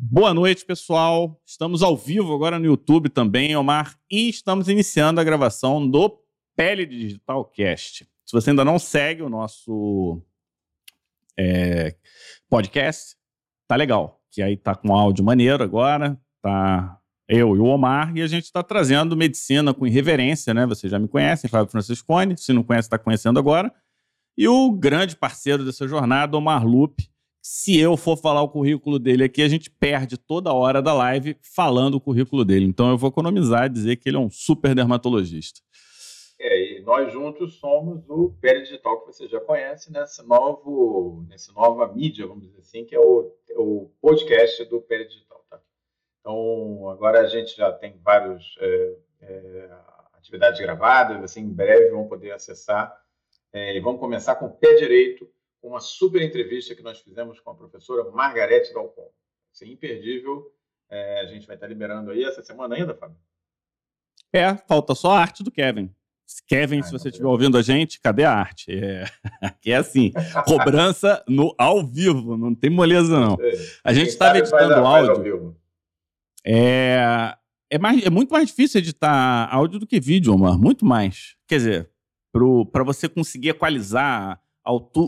Boa noite, pessoal. Estamos ao vivo agora no YouTube também, Omar, e estamos iniciando a gravação do Pele Digital Cast. Se você ainda não segue o nosso é, podcast, tá legal. Que aí tá com áudio maneiro agora, tá eu e o Omar, e a gente está trazendo medicina com irreverência, né? Vocês já me conhecem, Fábio Franciscone, se não conhece, está conhecendo agora. E o grande parceiro dessa jornada, Omar Lupe. Se eu for falar o currículo dele aqui, a gente perde toda hora da live falando o currículo dele. Então eu vou economizar e dizer que ele é um super dermatologista. É, e nós juntos somos o Pele Digital, que você já conhece, nesse novo, nessa nova mídia, vamos dizer assim, que é o, o podcast do Pele Digital. Tá? Então, agora a gente já tem várias é, é, atividades gravadas, assim, em breve vão poder acessar. É, e vamos começar com o pé direito, com uma super entrevista que nós fizemos com a professora Margarete Dalcon. Isso é imperdível. É, a gente vai estar liberando aí essa semana ainda, Fábio? É, falta só a arte do Kevin. Kevin, se você estiver ouvindo a gente, cadê a arte? É, aqui é assim, cobrança no ao vivo, não tem moleza não. A gente estava editando áudio. É, é, mais, é muito mais difícil editar áudio do que vídeo, Omar, muito mais. Quer dizer, para você conseguir equalizar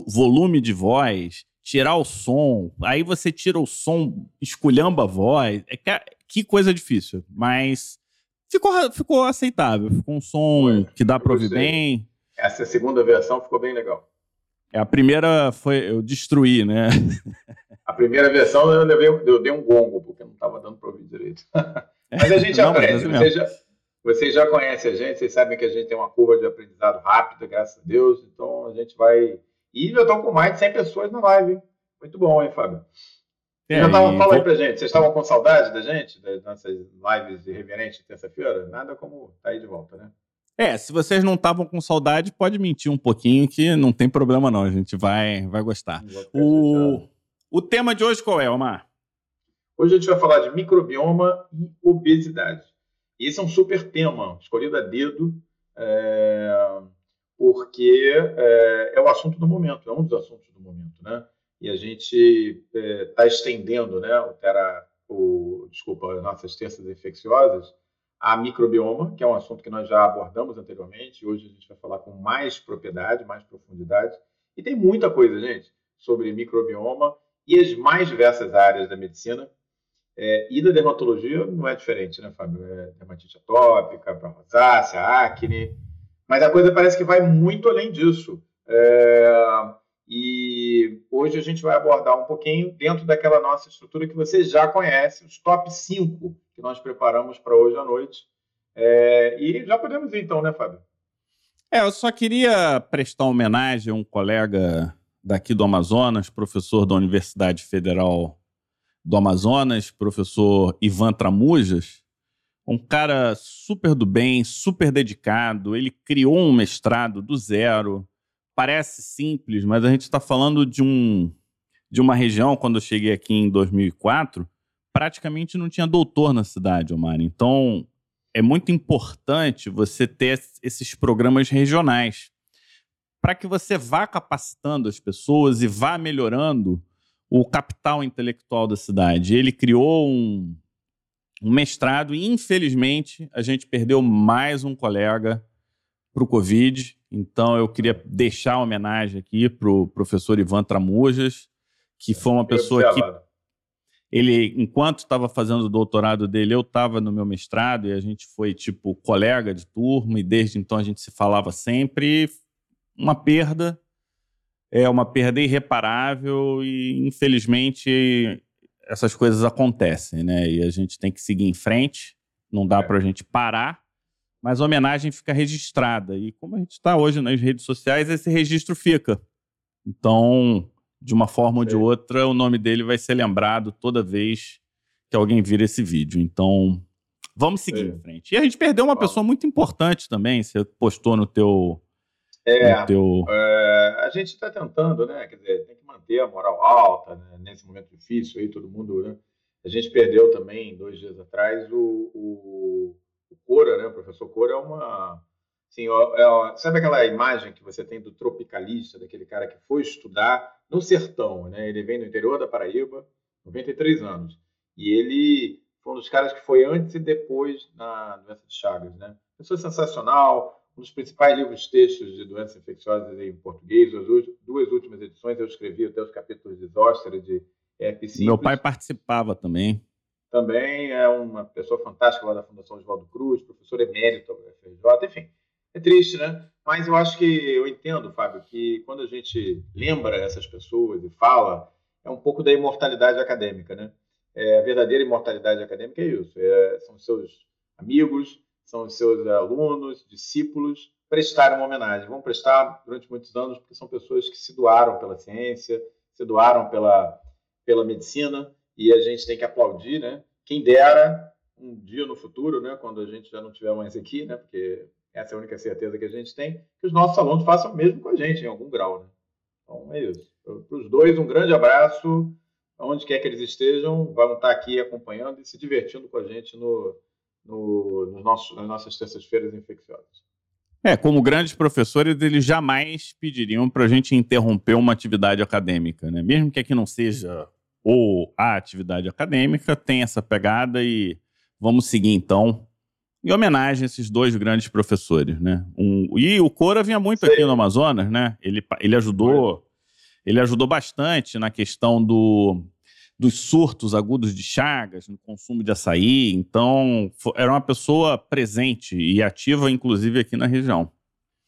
volume de voz, tirar o som, aí você tira o som, esculhamba a voz, é que, que coisa difícil, mas ficou, ficou aceitável. Ficou um som foi, que dá para ouvir bem. Essa segunda versão ficou bem legal. É, a primeira foi eu destruí, né? A primeira versão eu, levei, eu dei um gongo, porque não estava dando para ouvir direito. Mas a gente não, aprende. Vocês já, vocês já conhecem a gente, vocês sabem que a gente tem uma curva de aprendizado rápida, graças a Deus. Então a gente vai. E eu estou com mais de 100 pessoas na live. Hein? Muito bom, hein, Fábio? É, já tavam, fala aí pra gente, vocês estavam com saudade da gente, das nossas lives irreverentes de terça-feira? Nada como tá aí de volta, né? É, se vocês não estavam com saudade, pode mentir um pouquinho que não tem problema não, a gente vai, vai gostar. O, o tema de hoje qual é, Omar? Hoje a gente vai falar de microbioma e obesidade. E esse é um super tema, escolhido a dedo, é, porque é, é o assunto do momento, é um dos assuntos do momento, né? e a gente está é, estendendo né, o, tera, o, desculpa, as nossas terças infecciosas a microbioma, que é um assunto que nós já abordamos anteriormente, hoje a gente vai falar com mais propriedade, mais profundidade. E tem muita coisa, gente, sobre microbioma e as mais diversas áreas da medicina. É, e da dermatologia não é diferente, né, Fábio? É dermatite atópica, rosácea, acne. Mas a coisa parece que vai muito além disso. É, e hoje a gente vai abordar um pouquinho dentro daquela nossa estrutura que você já conhece, os top 5 que nós preparamos para hoje à noite. É, e já podemos ir então, né, Fábio? É, eu só queria prestar homenagem a um colega daqui do Amazonas, professor da Universidade Federal do Amazonas, professor Ivan Tramujas, um cara super do bem, super dedicado. Ele criou um mestrado do zero, parece simples, mas a gente está falando de um de uma região, quando eu cheguei aqui em 2004, praticamente não tinha doutor na cidade, Omar. Então, é muito importante você ter esses programas regionais para que você vá capacitando as pessoas e vá melhorando o capital intelectual da cidade. Ele criou um, um mestrado e, infelizmente, a gente perdeu mais um colega para o Covid. Então, eu queria deixar uma homenagem aqui para o professor Ivan Tramujas, que foi uma pessoa que. Ele, enquanto estava fazendo o doutorado dele, eu estava no meu mestrado e a gente foi, tipo, colega de turma, e desde então a gente se falava sempre. Uma perda, é uma perda irreparável e, infelizmente, essas coisas acontecem, né? E a gente tem que seguir em frente, não dá é. para a gente parar mas a homenagem fica registrada. E como a gente está hoje nas redes sociais, esse registro fica. Então, de uma forma ou de outra, o nome dele vai ser lembrado toda vez que alguém vira esse vídeo. Então, vamos seguir em frente. E a gente perdeu uma pessoa muito importante também, você postou no teu. É, teu... é a gente está tentando, né? Quer dizer, tem que manter a moral alta né? nesse momento difícil aí, todo mundo, né? A gente perdeu também, dois dias atrás, o, o o Cora, né, o professor Cora é uma. Assim, é, sabe aquela imagem que você tem do tropicalista, daquele cara que foi estudar no sertão, né? Ele vem do interior da Paraíba, 93 anos. E ele foi um dos caras que foi antes e depois na doença de Chagas, né? Pessoa sensacional, um dos principais livros textos de doenças infecciosas em português. As duas últimas edições eu escrevi até os capítulos de Zóstera, de herpes Meu pai participava também. Também é uma pessoa fantástica lá da Fundação Oswaldo Cruz, professor emérito da UFRJ, enfim. É triste, né? Mas eu acho que eu entendo, Fábio, que quando a gente lembra essas pessoas e fala, é um pouco da imortalidade acadêmica, né? É, a verdadeira imortalidade acadêmica é isso: é, são seus amigos, são os seus alunos, discípulos, prestaram uma homenagem. Vão prestar durante muitos anos, porque são pessoas que se doaram pela ciência, se doaram pela, pela medicina, e a gente tem que aplaudir, né? Quem dera um dia no futuro, né, quando a gente já não estiver mais aqui, né, porque essa é a única certeza que a gente tem, que os nossos alunos façam o mesmo com a gente, em algum grau. Né? Então, é isso. Para os dois, um grande abraço. Onde quer que eles estejam, vão estar aqui acompanhando e se divertindo com a gente no, no, no nosso, nas nossas terças-feiras infecciosas. É, como grandes professores, eles jamais pediriam para a gente interromper uma atividade acadêmica, né? Mesmo que aqui não seja ou a atividade acadêmica, tem essa pegada e vamos seguir então em homenagem a esses dois grandes professores, né? Um, e o Cora vinha muito aqui no Amazonas, né? Ele, ele ajudou, ele ajudou bastante na questão do, dos surtos agudos de chagas, no consumo de açaí. Então, era uma pessoa presente e ativa, inclusive, aqui na região.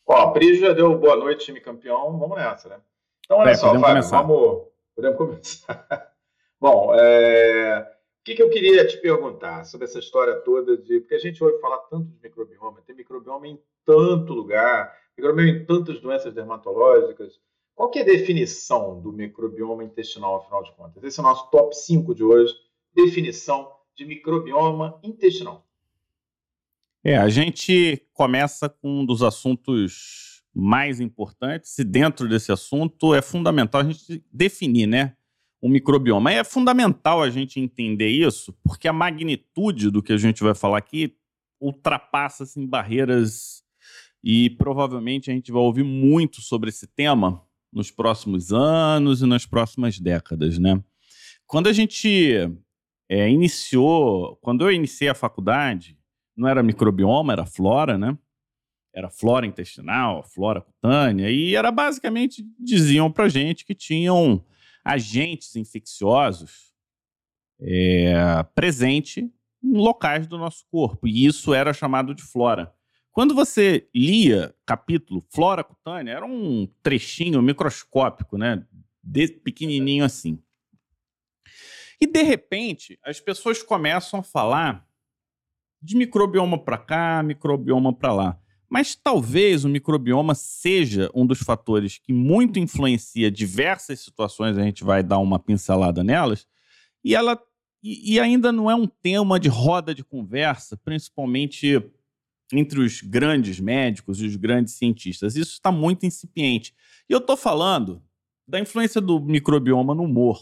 Ó, a Pri já deu boa noite, time campeão. Vamos nessa, né? Então, olha é, só, Fábio, começar. vamos. Podemos começar. Bom, é... O que, que, eu queria te perguntar sobre essa história toda de. Porque a gente ouve falar tanto de microbioma, tem microbioma em tanto lugar, microbioma em tantas doenças dermatológicas. Qual que é a definição do microbioma intestinal, afinal de contas? Esse é o nosso top 5 de hoje. Definição de microbioma intestinal. É, a gente começa com um dos assuntos mais importantes, e dentro desse assunto é fundamental a gente definir, né? o microbioma. É fundamental a gente entender isso, porque a magnitude do que a gente vai falar aqui ultrapassa assim, barreiras e provavelmente a gente vai ouvir muito sobre esse tema nos próximos anos e nas próximas décadas, né? Quando a gente é, iniciou, quando eu iniciei a faculdade, não era microbioma, era flora, né? Era flora intestinal, flora cutânea, e era basicamente diziam pra gente que tinham agentes infecciosos é, presente em locais do nosso corpo. E isso era chamado de flora. Quando você lia capítulo flora cutânea, era um trechinho microscópico, né? De, pequenininho assim. E de repente, as pessoas começam a falar de microbioma para cá, microbioma para lá. Mas talvez o microbioma seja um dos fatores que muito influencia diversas situações, a gente vai dar uma pincelada nelas, e ela e, e ainda não é um tema de roda de conversa, principalmente entre os grandes médicos e os grandes cientistas. Isso está muito incipiente. E eu estou falando da influência do microbioma no humor,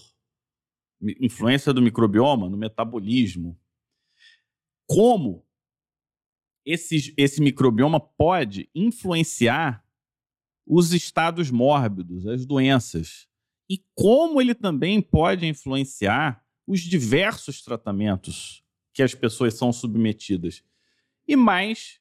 influência do microbioma no metabolismo. Como esse, esse microbioma pode influenciar os estados mórbidos, as doenças, e como ele também pode influenciar os diversos tratamentos que as pessoas são submetidas. E mais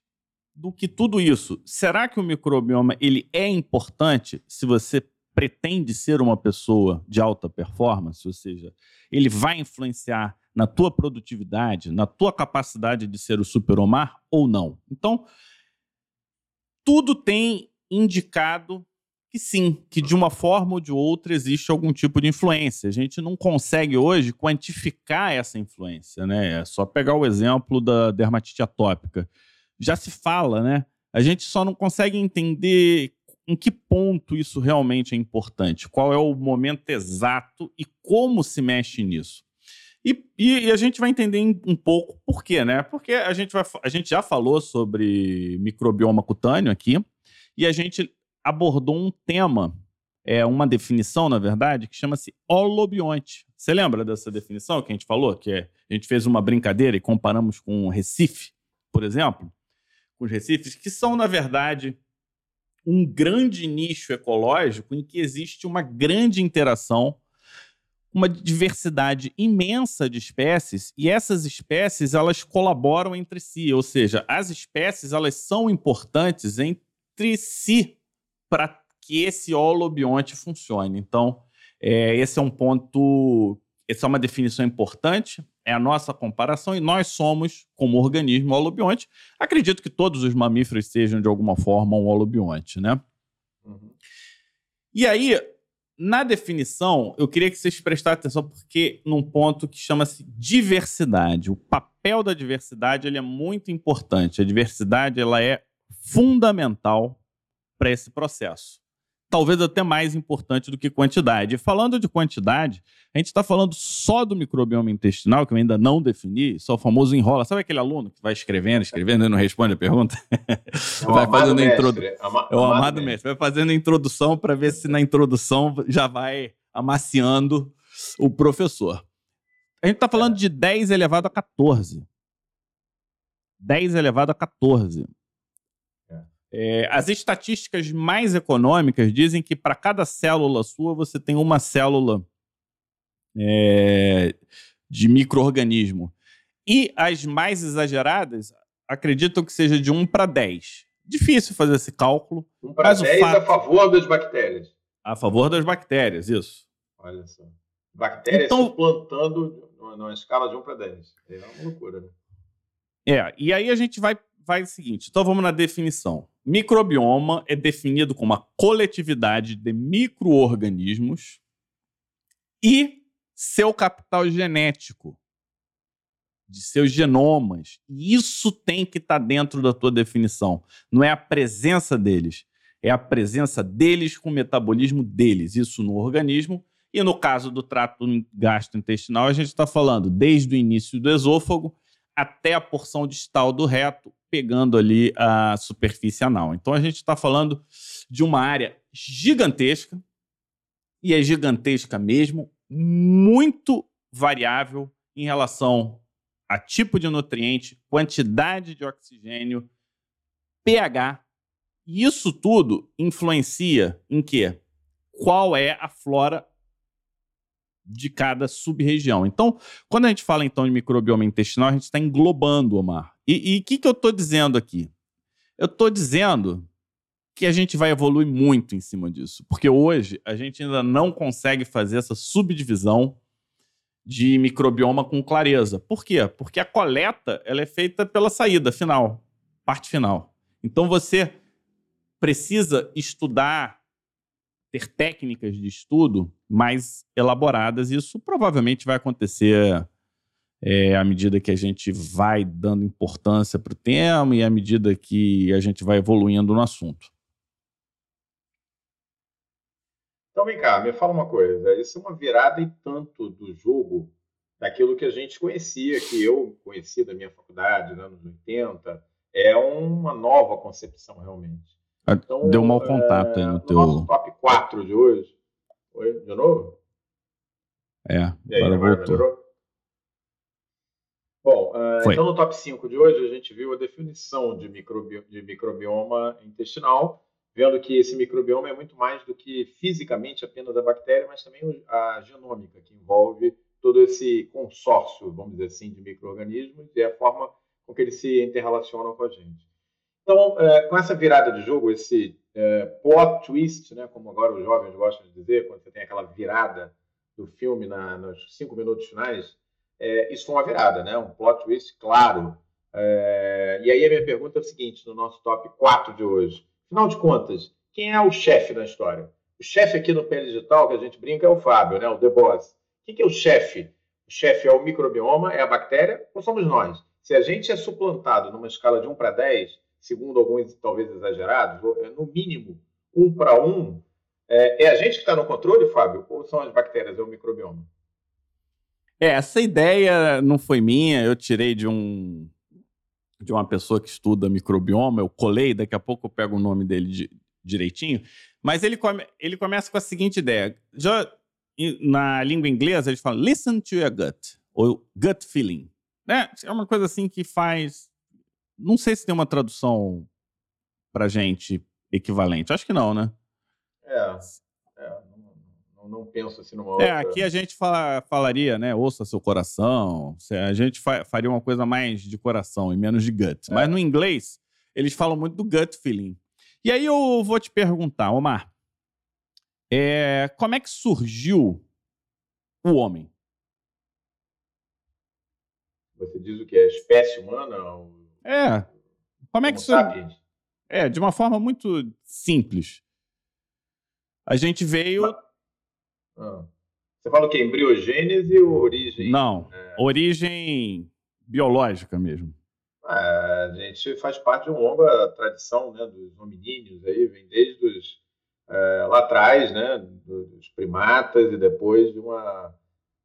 do que tudo isso, será que o microbioma ele é importante se você pretende ser uma pessoa de alta performance, ou seja, ele vai influenciar na tua produtividade, na tua capacidade de ser o super-homar ou não. Então, tudo tem indicado que sim, que de uma forma ou de outra existe algum tipo de influência. A gente não consegue hoje quantificar essa influência, né? É só pegar o exemplo da dermatite atópica. Já se fala, né? A gente só não consegue entender em que ponto isso realmente é importante, qual é o momento exato e como se mexe nisso. E, e, a gente vai entender um pouco por quê, né? Porque a gente, vai, a gente já falou sobre microbioma cutâneo aqui e a gente abordou um tema, é uma definição, na verdade, que chama-se holobionte. Você lembra dessa definição que a gente falou? Que é, a gente fez uma brincadeira e comparamos com Recife, por exemplo? Com os recifes, que são, na verdade, um grande nicho ecológico em que existe uma grande interação uma diversidade imensa de espécies e essas espécies elas colaboram entre si, ou seja, as espécies elas são importantes entre si para que esse holobionte funcione. Então, é, esse é um ponto, essa é uma definição importante, é a nossa comparação e nós somos, como organismo holobionte, acredito que todos os mamíferos sejam de alguma forma um holobionte, né? Uhum. E aí, na definição, eu queria que vocês prestassem atenção porque num ponto que chama-se diversidade. O papel da diversidade ele é muito importante. A diversidade ela é fundamental para esse processo. Talvez até mais importante do que quantidade. E falando de quantidade, a gente está falando só do microbioma intestinal, que eu ainda não defini, só o famoso enrola. Sabe aquele aluno que vai escrevendo, escrevendo e não responde a pergunta? É vai fazendo introdução. É o amado mestre. Vai fazendo a introdução para ver se na introdução já vai amaciando o professor. A gente está falando de 10 elevado a 14. 10 elevado a 14. É, as estatísticas mais econômicas dizem que para cada célula sua você tem uma célula é, de microorganismo. E as mais exageradas acreditam que seja de 1 para 10. Difícil fazer esse cálculo. 1 para 10 fato... a favor das bactérias. A favor das bactérias, isso. Olha só. Bactérias então, suplantando numa escala de 1 para 10. É uma loucura, né? É, e aí a gente vai, vai o seguinte. Então vamos na definição. Microbioma é definido como uma coletividade de microorganismos e seu capital genético, de seus genomas. E isso tem que estar tá dentro da tua definição. Não é a presença deles, é a presença deles com o metabolismo deles, isso no organismo. E no caso do trato gastrointestinal, a gente está falando desde o início do esôfago até a porção distal do reto, pegando ali a superfície anal. Então a gente está falando de uma área gigantesca, e é gigantesca mesmo, muito variável em relação a tipo de nutriente, quantidade de oxigênio, pH. E isso tudo influencia em quê? Qual é a flora de cada sub-região. Então, quando a gente fala então de microbioma intestinal, a gente está englobando, Omar. E o que, que eu estou dizendo aqui? Eu estou dizendo que a gente vai evoluir muito em cima disso, porque hoje a gente ainda não consegue fazer essa subdivisão de microbioma com clareza. Por quê? Porque a coleta ela é feita pela saída final, parte final. Então você precisa estudar ter técnicas de estudo mais elaboradas. Isso provavelmente vai acontecer é, à medida que a gente vai dando importância para o tema e à medida que a gente vai evoluindo no assunto. Então vem cá, me fala uma coisa. Isso é uma virada e tanto do jogo daquilo que a gente conhecia, que eu conheci da minha faculdade, nos anos 80. É uma nova concepção realmente. Então, Deu mau contato é, aí no, no teu. Nosso top 4 de hoje. Oi, de novo? É, aí, agora voltou. Bom, uh, então no top 5 de hoje a gente viu a definição de, microbi de microbioma intestinal, vendo que esse microbioma é muito mais do que fisicamente apenas a bactéria, mas também a genômica, que envolve todo esse consórcio, vamos dizer assim, de micro-organismos e a forma com que eles se interrelacionam com a gente. Então, é, com essa virada de jogo, esse é, plot twist, né, como agora os jovens gostam de dizer, quando você tem aquela virada do filme na, nos cinco minutos finais, é, isso foi uma virada, né, um plot twist claro. É, e aí a minha pergunta é o seguinte, no nosso top 4 de hoje. Afinal de contas, quem é o chefe da história? O chefe aqui no Pele Digital, que a gente brinca, é o Fábio, né, o The Boss. Quem que é o chefe? O chefe é o microbioma, é a bactéria, ou somos nós? Se a gente é suplantado numa escala de 1 para 10, segundo alguns talvez exagerados, é, no mínimo um para um, é, é, a gente que está no controle, Fábio, ou são as bactérias, é o microbioma? É, essa ideia não foi minha, eu tirei de um de uma pessoa que estuda microbioma, eu colei, daqui a pouco eu pego o nome dele de, direitinho, mas ele, come, ele começa com a seguinte ideia. Já na língua inglesa eles falam listen to your gut, ou gut feeling. Né? É uma coisa assim que faz não sei se tem uma tradução pra gente equivalente. Acho que não, né? É. é Não, não penso assim numa É, outra... aqui a gente fala, falaria, né? Ouça seu coração. A gente fa faria uma coisa mais de coração e menos de gut. É. Mas no inglês, eles falam muito do gut feeling. E aí eu vou te perguntar, Omar, é, como é que surgiu o homem? Você diz o que? A espécie humana? O... É. Como é que surgiu? É, de uma forma muito simples. A gente veio. Mas- Ah. Você fala o quê? Embriogênese ou origem? Não, É. origem biológica mesmo. Ah, a gente faz parte de uma longa tradição né, dos hominíneos, aí, vem desde os, eh, lá atrás, né, do- dos primatas, e depois de uma,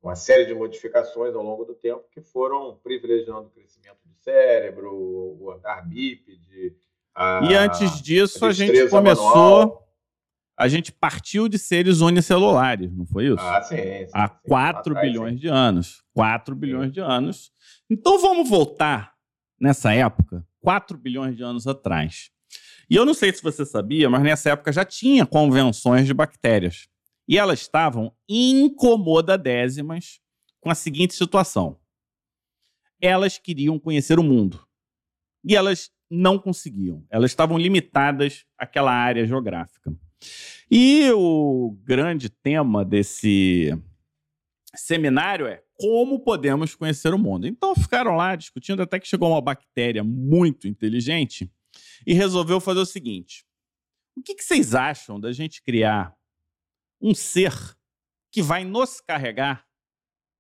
uma série de modificações ao longo do tempo que foram privilegiando o crescimento do cérebro, o andar bípede. a- E antes disso, a gente destreza começou. manual. A gente partiu de seres unicelulares, não foi isso? Ah, sim, sim, Há sim. 4 Lá atrás, bilhões sim. de anos. 4 bilhões de anos. Então vamos voltar nessa época, 4 bilhões de anos atrás. E eu não sei se você sabia, mas nessa época já tinha convenções de bactérias. E elas estavam incomodadésimas com a seguinte situação. Elas queriam conhecer o mundo. E elas não conseguiam. Elas estavam limitadas àquela área geográfica. E o grande tema desse seminário é como podemos conhecer o mundo. Então ficaram lá discutindo até que chegou uma bactéria muito inteligente e resolveu fazer o seguinte: o que, que vocês acham da gente criar um ser que vai nos carregar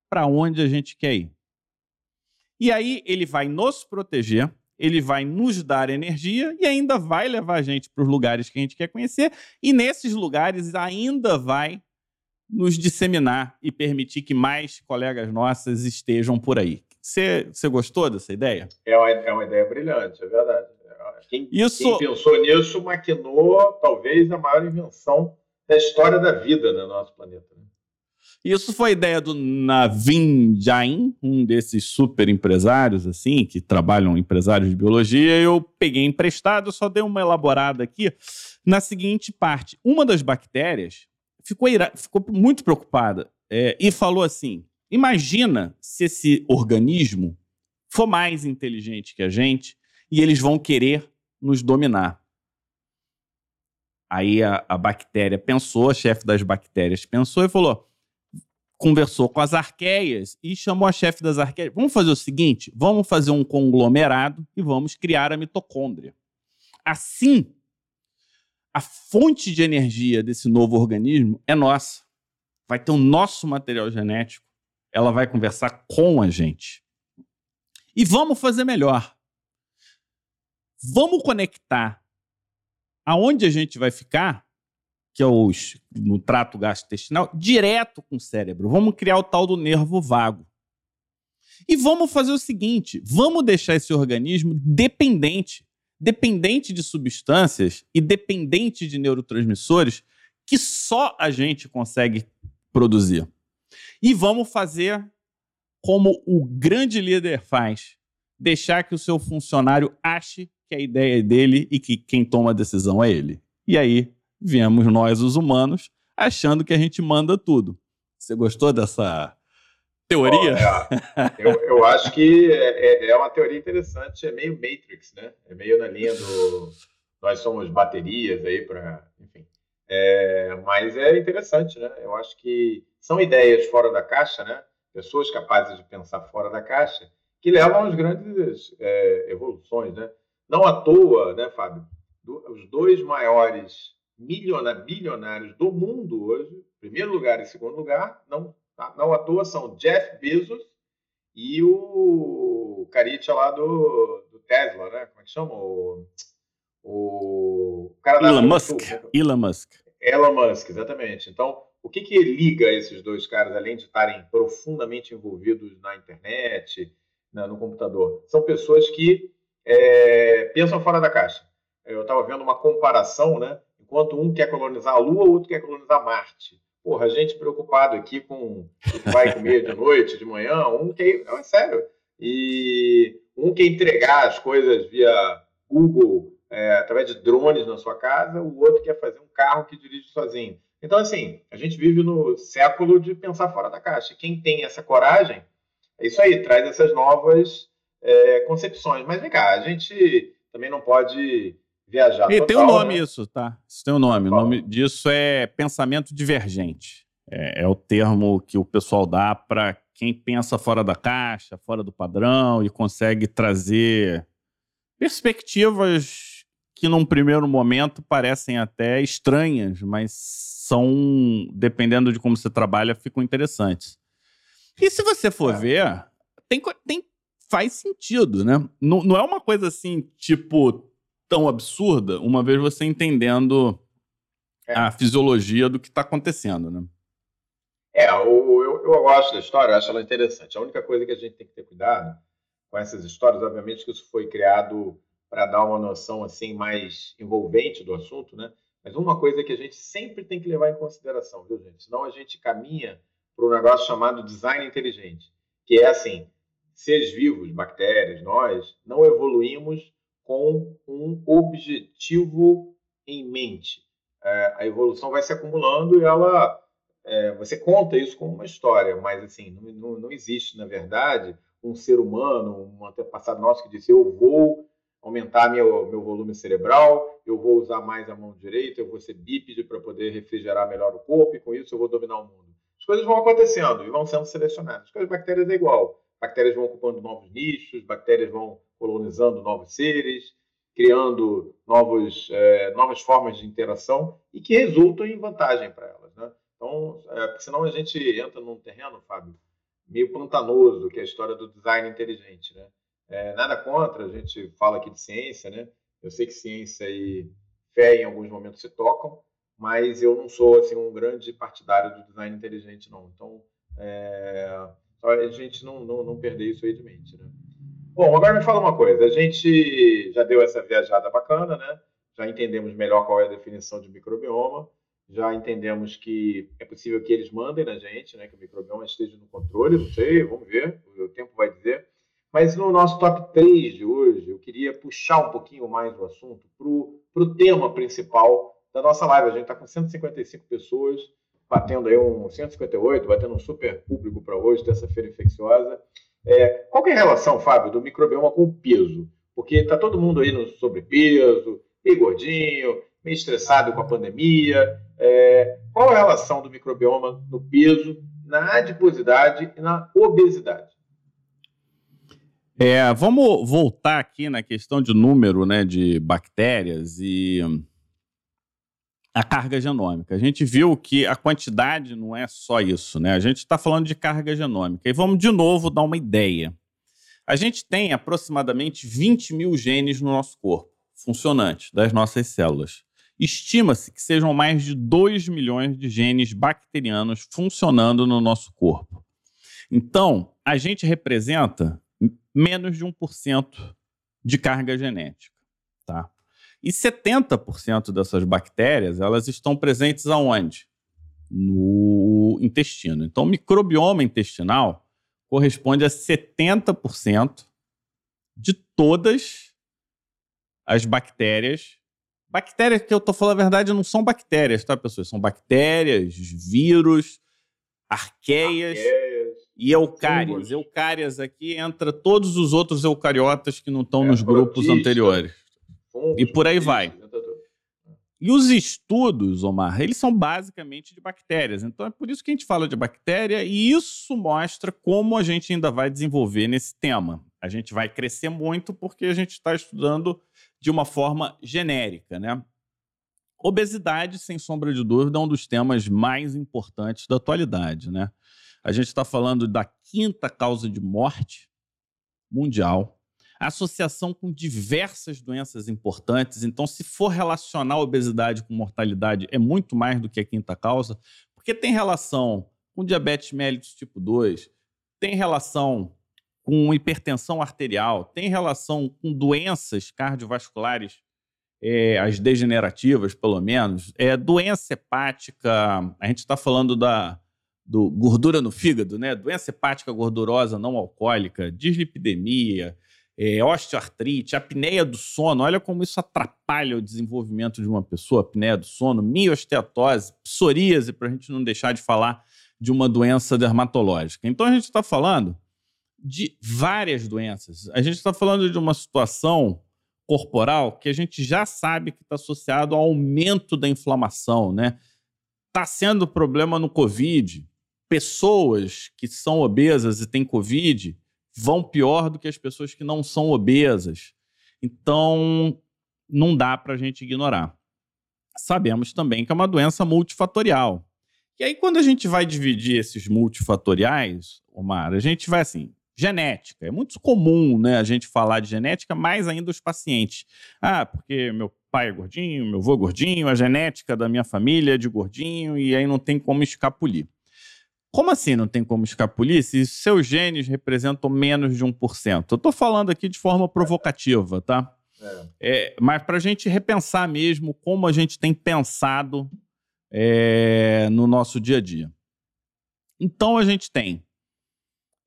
para onde a gente quer ir? E aí ele vai nos proteger, ele vai nos dar energia e ainda vai levar a gente para os lugares que a gente quer conhecer e nesses lugares ainda vai nos disseminar e permitir que mais colegas nossas estejam por aí. Você gostou dessa ideia? É uma, é uma ideia brilhante, é verdade. Quem, Isso- quem pensou nisso maquinou talvez a maior invenção da história da vida no nosso planeta. Isso foi ideia do Navin Jain, um desses super empresários, assim, que trabalham empresários de biologia. Eu peguei emprestado, só dei uma elaborada aqui na seguinte parte. Uma das bactérias ficou, ira- ficou muito preocupada é, e falou assim: imagina se esse organismo for mais inteligente que a gente e eles vão querer nos dominar. Aí a, a bactéria pensou, a chefe das bactérias pensou e falou: conversou com as arqueias e chamou a chefe das arqueias. Vamos fazer o seguinte: vamos fazer um conglomerado e vamos criar a mitocôndria. Assim, a fonte de energia desse novo organismo é nossa. Vai ter o nosso material genético. Ela vai conversar com a gente. E vamos fazer melhor. Vamos conectar aonde a gente vai ficar que é os, no trato gastrointestinal, direto com o cérebro. Vamos criar o tal do nervo vago. E vamos fazer o seguinte: vamos deixar esse organismo dependente, dependente de substâncias e dependente de neurotransmissores que só a gente consegue produzir. E vamos fazer como o grande líder faz: deixar que o seu funcionário ache que a ideia é dele e que quem toma a decisão é ele. E aí viemos nós, os humanos, achando que a gente manda tudo. Você gostou dessa teoria? Ó, é, eu, eu acho que é, é uma teoria interessante, é meio Matrix, né? É meio na linha do nós somos baterias aí para, enfim. É, mas é interessante, né? Eu acho que são ideias fora da caixa, né? Pessoas capazes de pensar fora da caixa que levam às grandes é, evoluções, né? Não à toa, né, Fábio? Do, os dois maiores milionários, bilionários do mundo hoje, primeiro lugar e segundo lugar, não, tá? não à toa são Jeff Bezos e o Caritcha lá do, do Tesla, né? Como é que chama? O, o cara da Elon Musk. Elon Musk. Elon Musk, exatamente. Então, o que, que liga esses dois caras, além de estarem profundamente envolvidos na internet, na- no computador? São pessoas que é, pensam fora da caixa. Eu estava vendo uma comparação, né? Enquanto um quer colonizar a Lua, o outro quer colonizar Marte. Porra, a gente preocupado aqui com o que vai comer de noite, de manhã, um quer. Não, é sério. E um quer entregar as coisas via Google, é, através de drones na sua casa, o outro quer fazer um carro que dirige sozinho. Então, assim, a gente vive no século de pensar fora da caixa. Quem tem essa coragem, é isso aí, traz essas novas é, concepções. Mas vem cá, a gente também não pode viajar. E total, tem um nome né? isso, tá? Isso tem um nome. O nome disso é pensamento divergente. É, é o termo que o pessoal dá para quem pensa fora da caixa, fora do padrão e consegue trazer perspectivas que num primeiro momento parecem até estranhas, mas são, dependendo de como você trabalha, ficam interessantes. E se você for é. ver, tem, tem, faz sentido, né? Não, não é uma coisa assim, tipo, tão absurda, uma vez você entendendo é. a fisiologia do que está acontecendo, né? É, eu, eu, eu, gosto da história, eu acho ela interessante. A única coisa que a gente tem que ter cuidado com essas histórias, obviamente que isso foi criado para dar uma noção assim mais envolvente do assunto, né? Mas uma coisa que a gente sempre tem que levar em consideração, viu, gente? Senão a gente caminha para um negócio chamado design inteligente, que é assim, seres vivos, bactérias, nós, não evoluímos com um objetivo em mente. É, a evolução vai se acumulando e ela é, você conta isso como uma história, mas assim não, não, não, existe na verdade um ser humano, um antepassado nosso que disse eu vou aumentar meu, meu volume cerebral, eu vou usar mais a mão direita, eu vou ser bípede para poder refrigerar melhor o corpo e com isso eu vou dominar o mundo. As coisas vão acontecendo e vão sendo selecionadas. As bactérias é igual. Bactérias vão ocupando novos nichos, bactérias vão colonizando novos seres, criando novos, é, novas formas de interação e que resultam em vantagem para elas. Né? Então, é, senão a gente entra num terreno, Fábio, meio pantanoso, que é a história do design inteligente. Né? É, nada contra, a gente fala aqui de ciência, né? Eu sei que ciência e fé em alguns momentos se tocam, mas eu não sou assim um grande partidário do design inteligente, não. Então, é, a gente não, não, não perder isso aí de mente, né? Bom, agora me fala uma coisa. A gente já deu essa viajada bacana, né? Já entendemos melhor qual é a definição de microbioma já entendemos que é possível que eles mandem na gente, né, que o microbioma esteja no controle, não sei, vamos ver, o tempo vai dizer. Mas no nosso top 3 de hoje, eu queria puxar um pouquinho mais o assunto para o tema principal da nossa live. A gente está com 155 pessoas, batendo aí um 158, batendo um super público para hoje, terça-feira infecciosa. É, qual é a relação, Fábio, do microbioma com o peso? Porque está todo mundo aí no sobrepeso, meio gordinho, meio estressado com a pandemia. É, qual a relação do microbioma no peso, na adiposidade e na obesidade? É, vamos voltar aqui na questão de número né, de bactérias e a carga genômica. A gente viu que a quantidade não é só isso, né? A gente está falando de carga genômica. E vamos de novo dar uma ideia. A gente tem aproximadamente 20 mil genes no nosso corpo, funcionantes, das nossas células. Estima-se que sejam mais de 2 milhões de genes bacterianos funcionando no nosso corpo. Então, a gente representa menos de 1% de carga genética. Tá? E 70% dessas bactérias elas estão presentes aonde? No intestino. Então, o microbioma intestinal corresponde a 70% de todas as bactérias Bactérias que eu tô falando a verdade não são bactérias, tá, pessoas? São bactérias, vírus, arqueias, arqueias e eucárias. Eucárias aqui entra todos os outros eucariotas que não estão é, nos grupos anteriores. E por aí vai. E os estudos, Omar, eles são basicamente de bactérias. Então é por isso que a gente fala de bactéria e isso mostra como a gente ainda vai desenvolver nesse tema. A gente vai crescer muito porque a gente está estudando de uma forma genérica, né? Obesidade, sem sombra de dúvida, é um dos temas mais importantes da atualidade, né? A gente está falando da quinta causa de morte mundial, associação com diversas doenças importantes. Então, se for relacionar obesidade com mortalidade, é muito mais do que a quinta causa, porque tem relação com diabetes mellitus tipo 2, tem relação com hipertensão arterial, tem relação com doenças cardiovasculares, é, as degenerativas, pelo menos, é, doença hepática, a gente está falando da do gordura no fígado, né? Doença hepática gordurosa não alcoólica, dislipidemia, é, osteoartrite, apneia do sono. Olha como isso atrapalha o desenvolvimento de uma pessoa, apneia do sono, miosteatose, psoríase, para a gente não deixar de falar de uma doença dermatológica. Então a gente está falando de várias doenças. A gente está falando de uma situação corporal que a gente já sabe que está associado ao aumento da inflamação, né? Está sendo problema no Covid. Pessoas que são obesas e têm Covid vão pior do que as pessoas que não são obesas. Então, não dá para a gente ignorar. Sabemos também que é uma doença multifatorial. E aí, quando a gente vai dividir esses multifatoriais, Omar, a gente vai assim: genética. É muito comum né, a gente falar de genética, mais ainda os pacientes. Ah, porque meu pai é gordinho, meu avô é gordinho, a genética da minha família é de gordinho, e aí não tem como escapulir. Como assim não tem como escapulir se seus genes representam menos de 1%? Eu estou falando aqui de forma provocativa, tá? É. É, mas para a gente repensar mesmo como a gente tem pensado é, no nosso dia a dia. Então a gente tem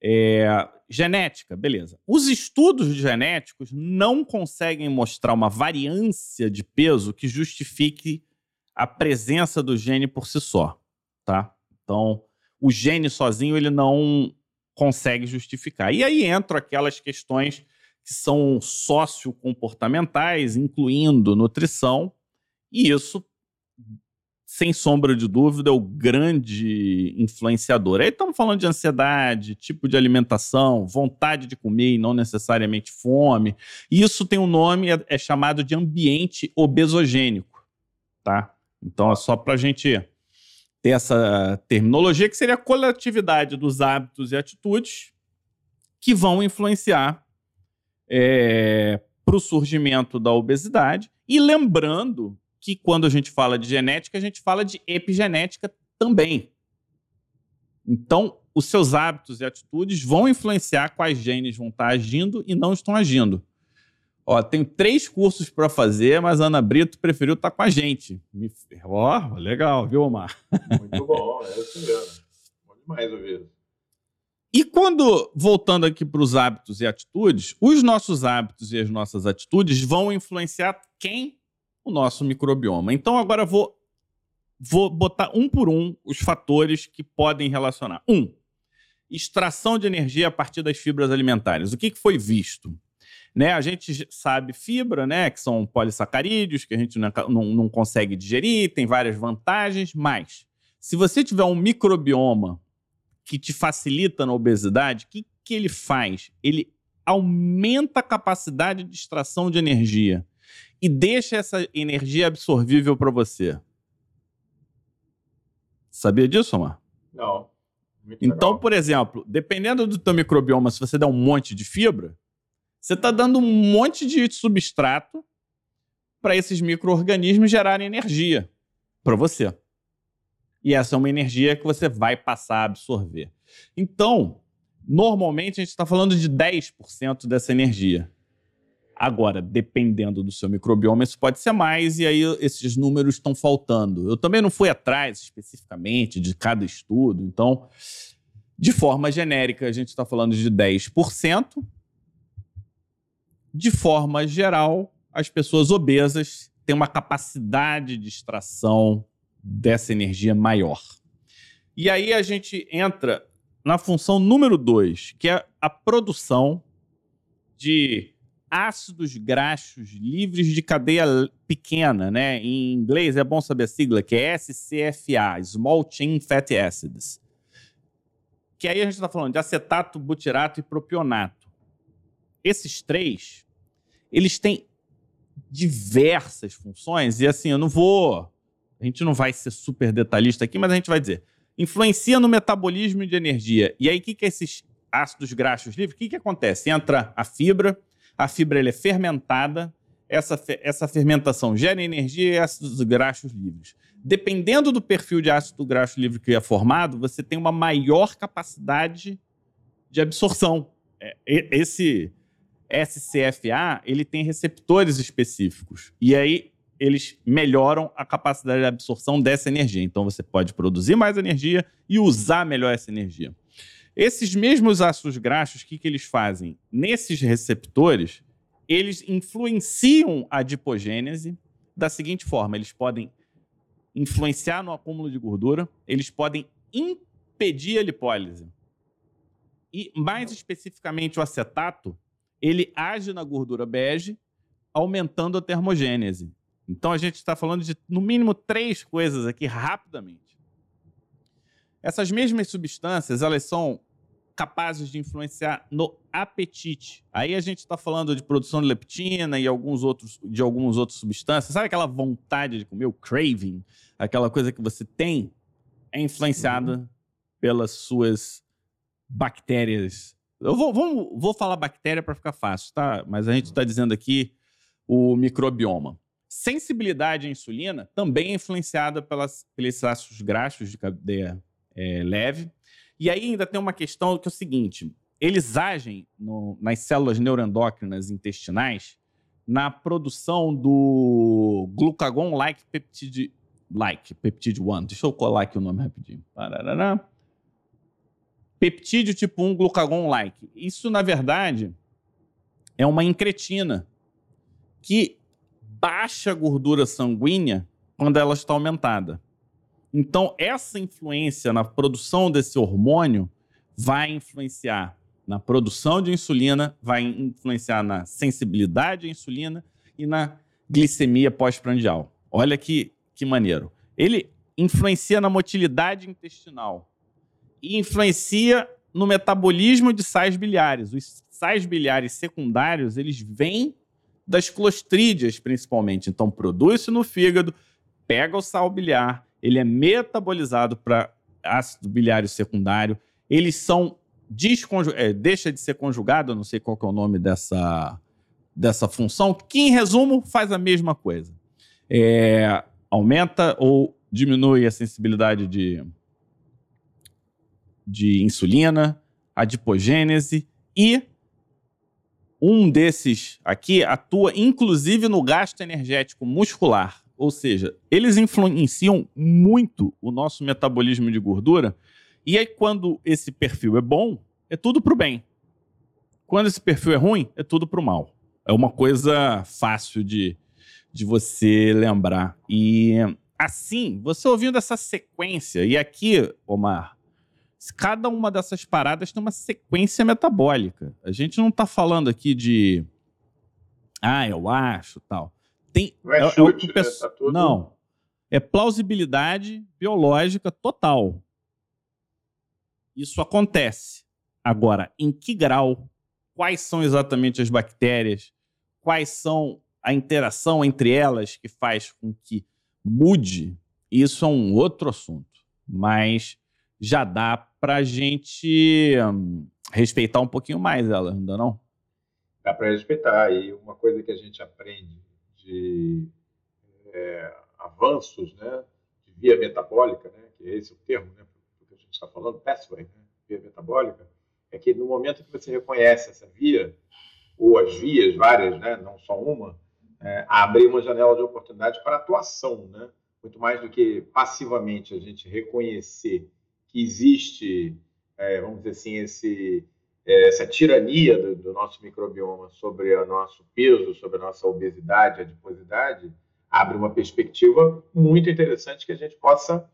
é, genética, beleza. Os estudos genéticos não conseguem mostrar uma variância de peso que justifique a presença do gene por si só, tá? Então, o gene sozinho ele não consegue justificar. E aí entram aquelas questões que são sociocomportamentais, incluindo nutrição, e isso, sem sombra de dúvida, é o grande influenciador. Aí estamos falando de ansiedade, tipo de alimentação, vontade de comer e não necessariamente fome. E isso tem um nome, é, é chamado de ambiente obesogênico, tá? Então é só para a gente ter essa terminologia, que seria a coletividade dos hábitos e atitudes que vão influenciar é, para o surgimento da obesidade. E lembrando que quando a gente fala de genética, a gente fala de epigenética também. Então, os seus hábitos e atitudes vão influenciar quais genes vão estar agindo e não estão agindo. Ó, tenho três cursos para fazer, mas a Ana Brito preferiu estar tá com a gente. Me... Ó, legal, viu, Omar? Muito bom, é isso mesmo. Bom demais ouvir. E quando, voltando aqui para os hábitos e atitudes, os nossos hábitos e as nossas atitudes vão influenciar quem? O nosso microbioma. Então agora vou, vou botar um por um os fatores que podem relacionar. Um, extração de energia a partir das fibras alimentares. O que, que foi visto? Né? A gente sabe fibra, né? Que são polissacarídeos que a gente não, não, não consegue digerir, tem várias vantagens, mas se você tiver um microbioma que te facilita na obesidade, o que, que ele faz? Ele aumenta a capacidade de extração de energia e deixa essa energia absorvível para você. Sabia disso, Omar? Não. então, por exemplo, dependendo do teu microbioma, se você der um monte de fibra, você está dando um monte de substrato para esses micro-organismos gerarem energia para você. E essa é uma energia que você vai passar a absorver. Então, normalmente a gente está falando de 10% dessa energia. Agora, dependendo do seu microbioma, isso pode ser mais, e aí esses números estão faltando. Eu também não fui atrás especificamente de cada estudo, então, de forma genérica, a gente está falando de 10%, de forma geral, as pessoas obesas têm uma capacidade de extração dessa energia maior. E aí a gente entra na função número dois, que é a produção de ácidos graxos livres de cadeia pequena, né? Em inglês é bom saber a sigla, que é SCFA, Small Chain Fatty Acids. Que aí a gente está falando de acetato, butirato e propionato esses três, eles têm diversas funções, e assim, eu não vou. A gente não vai ser super detalhista aqui, mas a gente vai dizer. Influencia no metabolismo de energia. E aí, o que, que é esses ácidos graxos livres? O que, que acontece? Entra a fibra, a fibra ela é fermentada, essa, essa fermentação gera energia e ácidos graxos livres. Dependendo do perfil de ácido graxo livre que é formado, você tem uma maior capacidade de absorção. É, esse, SCFA, ele tem receptores específicos. E aí eles melhoram a capacidade de absorção dessa energia. Então você pode produzir mais energia e usar melhor essa energia. Esses mesmos ácidos graxos, o que, que eles fazem? Nesses receptores, eles influenciam a adipogênese da seguinte forma: eles podem influenciar no acúmulo de gordura, eles podem impedir a lipólise. E, mais especificamente, o acetato, ele age na gordura bege, aumentando a termogênese. Então, a gente está falando de, no mínimo, três coisas aqui rapidamente. Essas mesmas substâncias, elas são capazes de influenciar no apetite. Aí a gente está falando de produção de leptina e alguns outros, de algumas outras substâncias. Sabe aquela vontade de comer, o craving, aquela coisa que você tem, é influenciada pelas suas bactérias. Eu vou, vou, vou falar bactéria para ficar fácil, tá? Mas a gente está dizendo aqui o microbioma. Sensibilidade à insulina também é influenciada pelas, pelos ácidos graxos de cadeia é, leve e aí ainda tem uma questão que é o seguinte: eles agem no, nas células neuroendócrinas intestinais na produção do glucagon-like peptide like peptide 1. Deixa eu colar aqui o nome rapidinho. Parará. Peptídeo tipo 1 glucagon-like. Isso, na verdade, é uma incretina que baixa a gordura sanguínea quando ela está aumentada. Então, essa influência na produção desse hormônio vai influenciar na produção de insulina, vai influenciar na sensibilidade à insulina e na glicemia pós-prandial. Olha que, que maneiro. Ele influencia na motilidade intestinal e influencia no metabolismo de sais biliares. Os sais biliares secundários, eles vêm das clostrídeas, principalmente. Então, produz-se no fígado, pega o sal biliar, ele é metabolizado para ácido biliário secundário, eles são é, deixa de ser conjugado, não sei qual é o nome dessa, dessa função, que em resumo faz a mesma coisa. É, aumenta ou diminui a sensibilidade de, de insulina, adipogênese e um desses aqui atua inclusive no gasto energético muscular. Ou seja, eles influenciam muito o nosso metabolismo de gordura. E aí, quando esse perfil é bom, é tudo para o bem. Quando esse perfil é ruim, é tudo para o mal. É uma coisa fácil de, de você lembrar. E assim, você ouvindo essa sequência, e aqui, Omar, cada uma dessas paradas tem uma sequência metabólica. A gente não está falando aqui de. Ah, eu acho tal. Tem, não é, é, chute, é, é, né? tá tudo... Não. É plausibilidade biológica total. Isso acontece. Agora, em que grau? Quais são exatamente as bactérias? Quais são a interação entre elas que faz com que mude? Isso é um outro assunto. Mas já dá para a gente respeitar um pouquinho mais ela, ainda não? Dá para respeitar. E uma coisa que a gente aprende de é, avanços né, de via metabólica, né, que é esse o termo né, que a gente está falando, pathway, né, via metabólica, é que no momento que você reconhece essa via, ou as vias várias, né, não só uma, é, abre uma janela de oportunidade para atuação, né? muito mais do que passivamente a gente reconhecer existe, é, vamos dizer assim, esse essa tirania do, do, nosso microbioma sobre o nosso peso, sobre a nossa obesidade, adiposidade, abre uma perspectiva muito interessante que a gente possa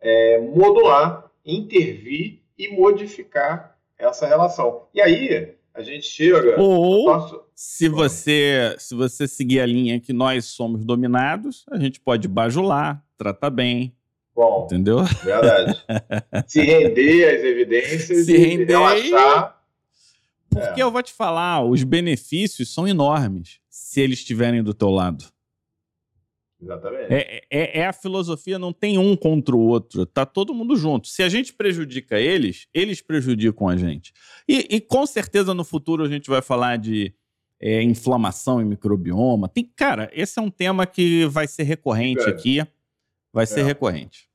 é, modular, intervir e modificar essa relação. E aí a gente chega. Ou nosso... se você se você seguir a linha que nós somos dominados, a gente pode bajular, tratar bem. Bom, entendeu? Verdade. se render às evidências se e render relaxar porque é. eu vou te falar, os benefícios são enormes se eles estiverem do teu lado. Exatamente. É, é, é, a filosofia, não tem um contra o outro, tá todo mundo junto. Se a gente prejudica eles, eles prejudicam a gente. E, e com certeza no futuro a gente vai falar de é, inflamação e microbioma. Tem, cara, esse é um tema que vai ser recorrente aqui. Vai ser é. recorrente.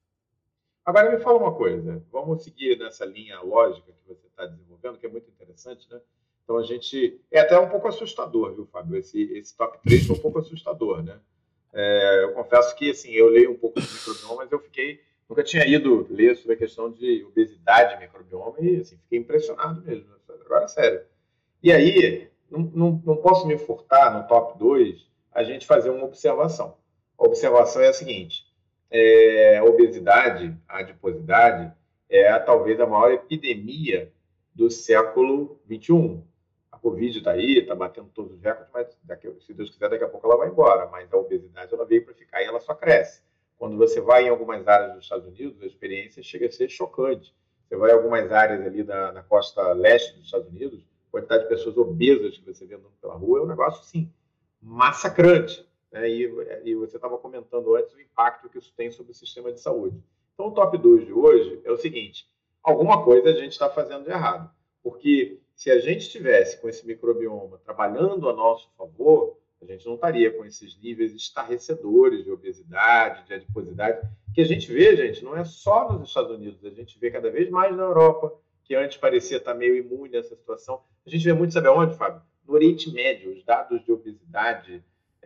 Agora me fala uma coisa, vamos seguir nessa linha lógica que você está desenvolvendo, que é muito interessante, né? Então a gente. É até um pouco assustador, viu, Fábio? Esse, esse top 3 foi um pouco assustador, né? É, eu confesso que assim, eu leio um pouco de microbioma, mas eu fiquei nunca tinha ido ler sobre a questão de obesidade microbioma e assim, fiquei impressionado mesmo. Agora, sério. E aí, não, não, não posso me furtar no top 2 a gente fazer uma observação. A observação é a seguinte: é, a obesidade, a adiposidade, é talvez a maior epidemia do século 21. A Covid está aí, está batendo todos os recordes, mas daqui, se Deus quiser, daqui a pouco ela vai embora. Mas a obesidade ela veio para ficar e ela só cresce. Quando você vai em algumas áreas dos Estados Unidos, a experiência chega a ser chocante. Você vai em algumas áreas ali na costa leste dos Estados Unidos, a quantidade de pessoas obesas que você vê andando pela rua é um negócio, assim, massacrante. Né? E, e você estava comentando antes o impacto que isso tem sobre o sistema de saúde. Então, o top 2 de hoje é o seguinte: alguma coisa a gente está fazendo de errado. Porque se a gente estivesse com esse microbioma trabalhando a nosso favor, a gente não estaria com esses níveis estarrecedores de obesidade, de adiposidade, que a gente vê, gente, não é só nos Estados Unidos, a gente vê cada vez mais na Europa, que antes parecia estar meio imune a essa situação. A gente vê muito, sabe aonde, Fábio? No Oriente Médio, os dados de obesidade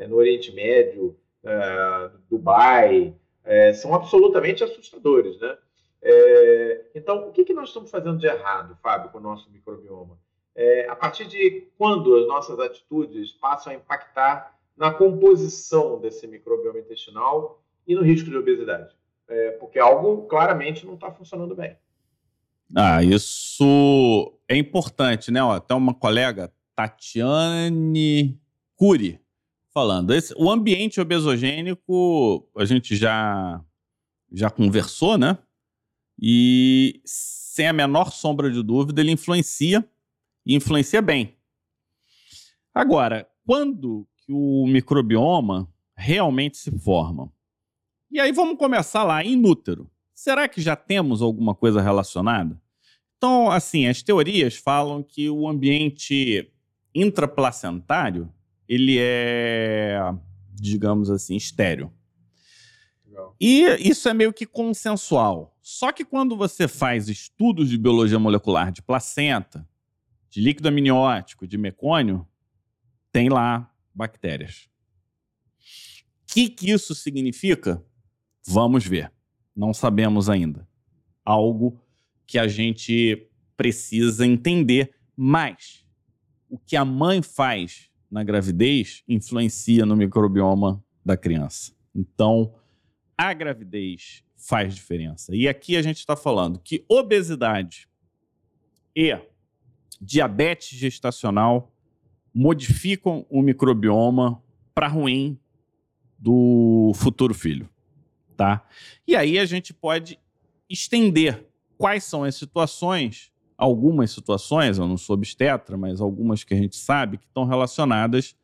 no Oriente Médio, é, Dubai, é, são absolutamente assustadores, né? É, então, o que, que nós estamos fazendo de errado, Fábio, com o nosso microbioma? É, a partir de quando as nossas atitudes passam a impactar na composição desse microbioma intestinal e no risco de obesidade? É, porque algo claramente não está funcionando bem. Ah, isso é importante, né? Ó, até uma colega, Tatiane Cury, falando. Esse, o ambiente obesogênico, a gente já, já conversou, né? E sem a menor sombra de dúvida, ele influencia e influencia bem. Agora, quando que o microbioma realmente se forma? E aí vamos começar lá, inútero. Será que já temos alguma coisa relacionada? Então, assim, as teorias falam que o ambiente intraplacentário ele é, digamos assim, estéreo. Legal. E isso é meio que consensual. Só que quando você faz estudos de biologia molecular de placenta, de líquido amniótico, de mecônio, tem lá bactérias. O que, que isso significa? Vamos ver. Não sabemos ainda. Algo que a gente precisa entender. Mas o que a mãe faz na gravidez influencia no microbioma da criança. Então, a gravidez faz diferença. E aqui a gente está falando que obesidade e diabetes gestacional modificam o microbioma para ruim do futuro filho, tá? E aí a gente pode estender quais são as situações algumas situações, eu não sou obstetra, mas algumas que a gente sabe que estão relacionadas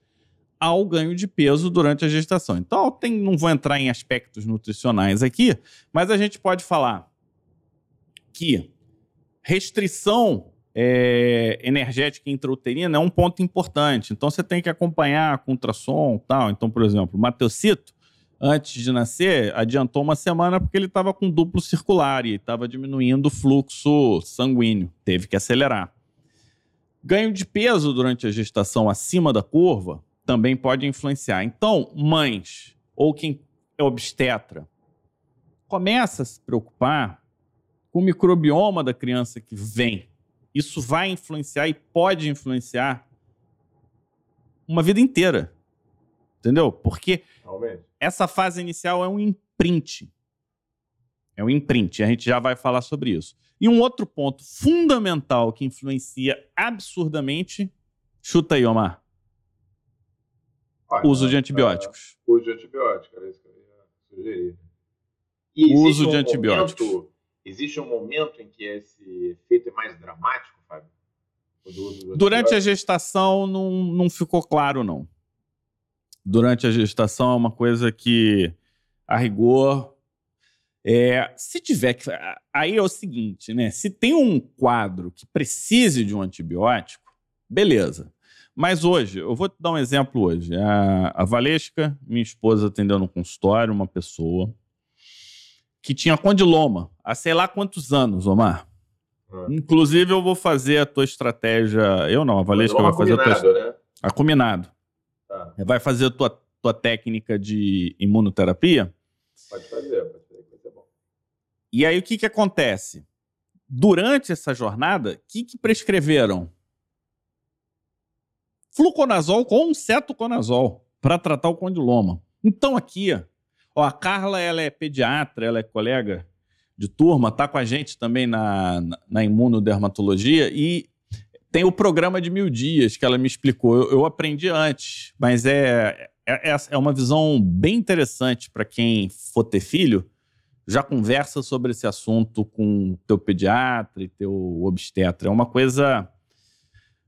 ao ganho de peso durante a gestação. Então, tem, não vou entrar em aspectos nutricionais aqui, mas a gente pode falar que restrição é, energética intrauterina é um ponto importante. Então, você tem que acompanhar com ultrassom tal. Então, por exemplo, o Mateocito, antes de nascer, adiantou uma semana porque ele estava com duplo circular e estava diminuindo o fluxo sanguíneo. Teve que acelerar. Ganho de peso durante a gestação acima da curva também pode influenciar. Então, mães ou quem é obstetra, começa a se preocupar com o microbioma da criança que vem. Isso vai influenciar e pode influenciar uma vida inteira. Entendeu? Porque Realmente. essa fase inicial é um imprint. É um imprint. A gente já vai falar sobre isso. E um outro ponto fundamental que influencia absurdamente. Chuta aí, Omar. uso de antibióticos. Uh, uso de antibióticos, era isso que eu ia sugerir. E uso um de antibióticos. Momento, existe um momento em que esse efeito é mais dramático, Fábio? Durante a gestação não, não ficou claro, não durante a gestação é uma coisa que, a rigor, é, se tiver que. Aí é o seguinte, né? Se tem um quadro que precise de um antibiótico, beleza. Mas hoje, eu vou te dar um exemplo hoje. A, a Valesca, minha esposa, atendeu no consultório uma pessoa que tinha condiloma há sei lá quantos anos, Omar. É. Inclusive, eu vou fazer a tua estratégia. Eu não, a Valesca vai fazer a tua. Né? Acuminado. Tá. Vai fazer a tua, tua técnica de imunoterapia? Pode fazer, pode fazer, vai ser bom. E aí o que, que acontece? Durante essa jornada, o que, que prescreveram? Fluconazol com cetoconazol para tratar o condiloma. Então aqui, ó, a Carla ela é pediatra, ela é colega de turma, tá com a gente também na, na, na imunodermatologia e tem o programa de mil dias que ela me explicou. Eu, eu aprendi antes, mas é, é, é uma visão bem interessante para quem for ter filho. Já conversa sobre esse assunto com teu pediatra e teu obstetra. É uma coisa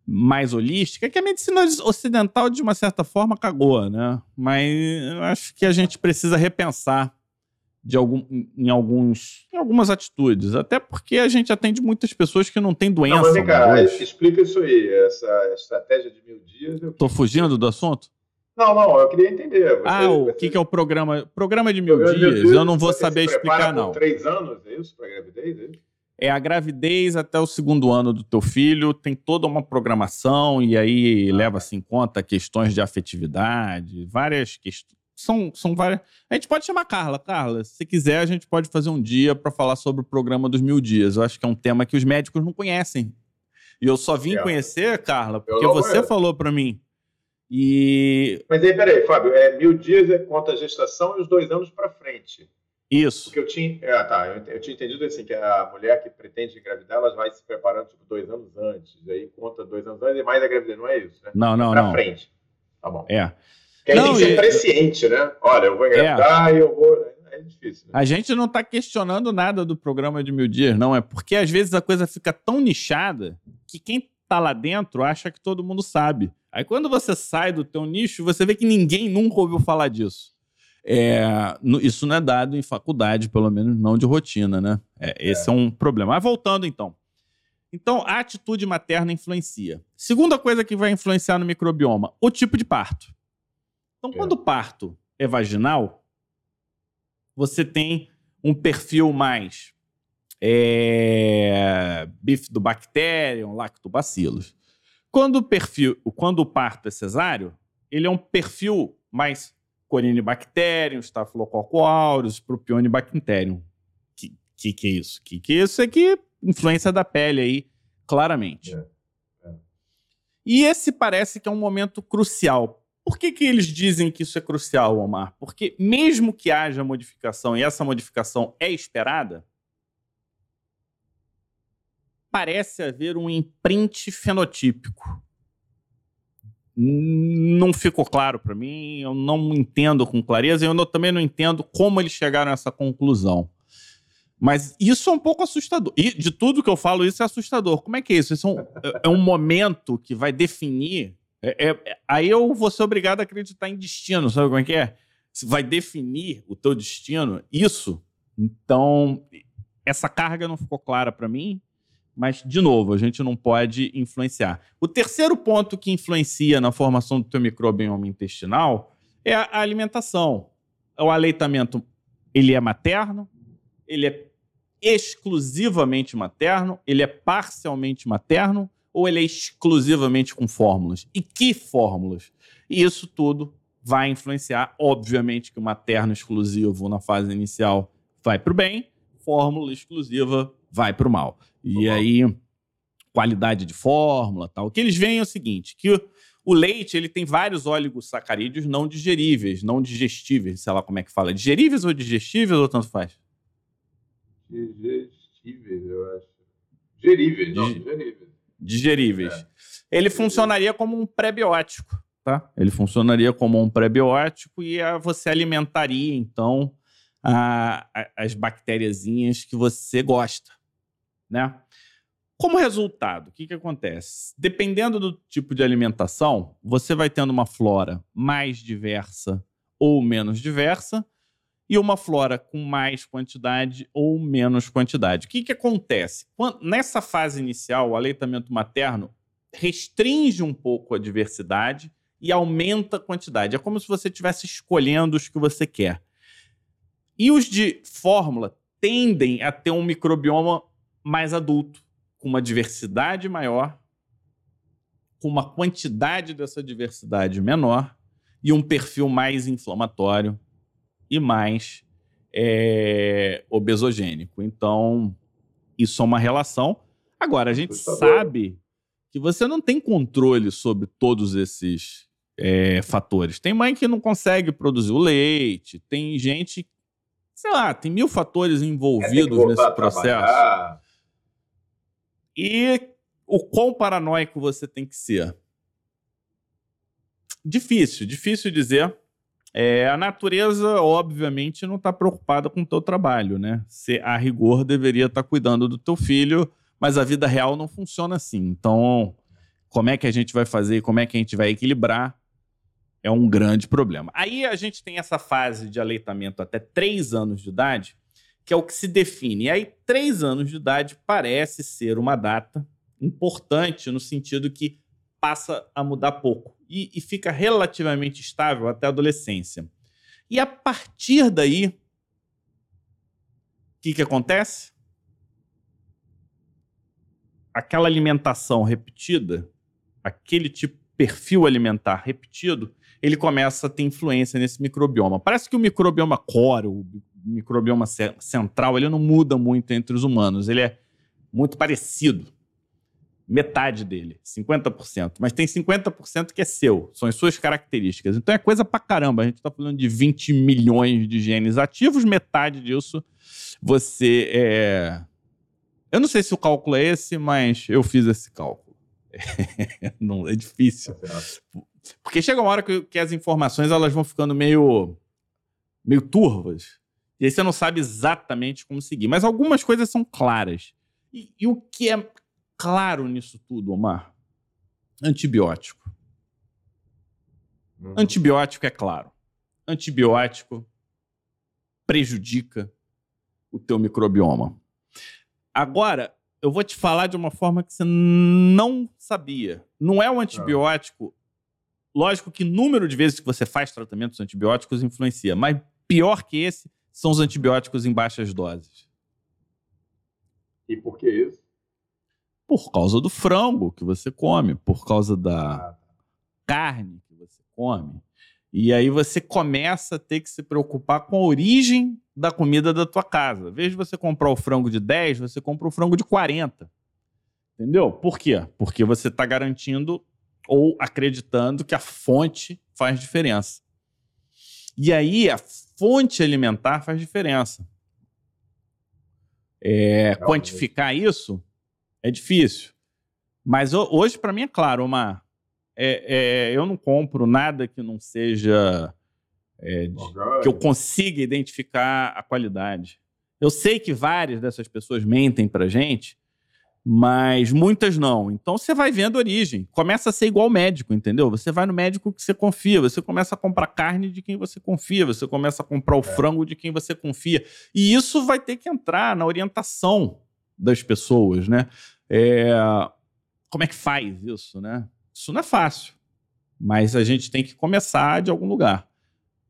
mais holística, que a medicina ocidental, de uma certa forma, cagou, né? Mas acho que a gente precisa repensar de algum, em, alguns, em algumas atitudes. Até porque a gente atende muitas pessoas que não têm doença. Não, mas vem cá, explica isso aí, essa estratégia de mil dias. Estou fugindo do assunto? Não, não, eu queria entender. Você, ah, o você... que, que é o programa? Programa de mil, dias, mil dias, eu não vou saber explicar, não. três anos, é isso? Para gravidez, é isso? É a gravidez até o segundo ano do teu filho, tem toda uma programação e aí ah. leva-se em conta questões de afetividade, várias questões são, são várias. A gente pode chamar Carla. Carla, se quiser, a gente pode fazer um dia para falar sobre o programa dos mil dias. Eu acho que é um tema que os médicos não conhecem. E eu só vim é. conhecer, Carla, porque você conheço. falou para mim. E. Mas aí, peraí, Fábio, é, mil dias é conta a gestação e os dois anos para frente. Isso. Porque eu tinha. Ah, tá. Eu, eu, tinha entendido assim, que a mulher que pretende engravidar, ela vai se preparando tipo, dois anos antes. Aí conta dois anos antes e mais a gravidez, não é isso, né? Não, não, pra não. frente. Tá bom. É. Que aí não, tem que ser e... presciente, né? Olha, eu vou engravidar é. e eu vou. É difícil. Né? A gente não está questionando nada do programa de mil dias, não. É porque às vezes a coisa fica tão nichada que quem está lá dentro acha que todo mundo sabe. Aí quando você sai do teu nicho, você vê que ninguém nunca ouviu falar disso. É, isso não é dado em faculdade, pelo menos não de rotina, né? É, esse é. é um problema. Mas voltando então. Então, a atitude materna influencia. Segunda coisa que vai influenciar no microbioma, o tipo de parto. Então, é. quando o parto é vaginal, você tem um perfil mais é, bifidobacterium, lactobacillus. Quando o perfil, quando o parto é cesáreo, ele é um perfil mais Corynebacterium, Staphylococcus aureus, Propionibacterium. Que, que que é isso? Que que é isso? É que influência da pele aí, claramente. É, é. E esse parece que é um momento crucial por que, que eles dizem que isso é crucial, Omar? Porque mesmo que haja modificação e essa modificação é esperada, parece haver um imprint fenotípico. Não ficou claro para mim, eu não entendo com clareza, e eu não, também não entendo como eles chegaram a essa conclusão. Mas isso é um pouco assustador. E de tudo que eu falo, isso é assustador. Como é que é isso? Isso é um, é um momento que vai definir é, é, aí eu vou ser obrigado a acreditar em destino, sabe como é que é? Vai definir o teu destino, isso. Então, essa carga não ficou clara para mim, mas, de novo, a gente não pode influenciar. O terceiro ponto que influencia na formação do teu microbioma intestinal é a alimentação. O aleitamento, ele é materno, ele é exclusivamente materno, ele é parcialmente materno ou ele é exclusivamente com fórmulas? E que fórmulas? E isso tudo vai influenciar, obviamente, que o materno exclusivo na fase inicial vai para o bem, fórmula exclusiva vai para o mal. E aí, qualidade de fórmula tal. O que eles veem é o seguinte, que o leite ele tem vários oligosacarídeos não digeríveis, não digestíveis, sei lá como é que fala. Digeríveis ou digestíveis ou tanto faz? Digestíveis, eu acho. Digeríveis, não, digeríveis digeríveis. É. Ele funcionaria como um pré-biótico, tá? Ele funcionaria como um pré-biótico e a, você alimentaria, então, a, a, as bactériazinhas que você gosta, né? Como resultado, o que, que acontece? Dependendo do tipo de alimentação, você vai tendo uma flora mais diversa ou menos diversa, e uma flora com mais quantidade ou menos quantidade. O que, que acontece? Quando, nessa fase inicial, o aleitamento materno restringe um pouco a diversidade e aumenta a quantidade. É como se você estivesse escolhendo os que você quer. E os de fórmula tendem a ter um microbioma mais adulto, com uma diversidade maior, com uma quantidade dessa diversidade menor e um perfil mais inflamatório e mais é, obesogênico. Então, isso é uma relação. Agora, a gente sabe que você não tem controle sobre todos esses é, fatores. Tem mãe que não consegue produzir o leite, tem gente, sei lá, tem mil fatores envolvidos é, nesse processo. E o quão paranoico você tem que ser? Difícil, difícil dizer. É, a natureza, obviamente, não está preocupada com o teu trabalho, né? A rigor deveria estar tá cuidando do teu filho, mas a vida real não funciona assim. Então, como é que a gente vai fazer? Como é que a gente vai equilibrar? É um grande problema. Aí a gente tem essa fase de aleitamento até três anos de idade, que é o que se define. E aí, três anos de idade parece ser uma data importante no sentido que passa a mudar pouco e, e fica relativamente estável até a adolescência. E a partir daí, o que, que acontece? Aquela alimentação repetida, aquele tipo perfil alimentar repetido, ele começa a ter influência nesse microbioma. Parece que o microbioma core, o microbioma central, ele não muda muito entre os humanos, ele é muito parecido metade dele, 50%. Mas tem 50% que é seu, são as suas características. Então é coisa pra caramba. A gente tá falando de 20 milhões de genes ativos, metade disso você é. Eu não sei se o cálculo é esse, mas eu fiz esse cálculo. não, é difícil. Porque chega uma hora que, que as informações elas vão ficando meio, meio turvas. E aí você não sabe exatamente como seguir. Mas algumas coisas são claras. E, e o que é claro nisso tudo, Omar? Antibiótico. Uhum. Antibiótico é claro. Antibiótico prejudica o teu microbioma. Agora, eu vou te falar de uma forma que você não sabia. Não é o antibiótico. Lógico que número de vezes que você faz tratamentos antibióticos influencia, mas pior que esse são os antibióticos em baixas doses. E por que isso? Por causa do frango que você come, por causa da carne que você come. E aí você começa a ter que se preocupar com a origem da comida da tua casa. Em vez de você comprar o frango de 10, você compra o frango de 40. Entendeu? Por quê? Porque você está garantindo ou acreditando que a fonte faz diferença. E aí a fonte alimentar faz diferença. É, quantificar isso é difícil. Mas hoje, para mim, é claro, uma, é, é, eu não compro nada que não seja. É, de, que eu consiga identificar a qualidade. Eu sei que várias dessas pessoas mentem para gente, mas muitas não. Então você vai vendo a origem. Começa a ser igual médico, entendeu? Você vai no médico que você confia, você começa a comprar carne de quem você confia, você começa a comprar o é. frango de quem você confia. E isso vai ter que entrar na orientação das pessoas, né? É, como é que faz isso, né? Isso não é fácil, mas a gente tem que começar de algum lugar.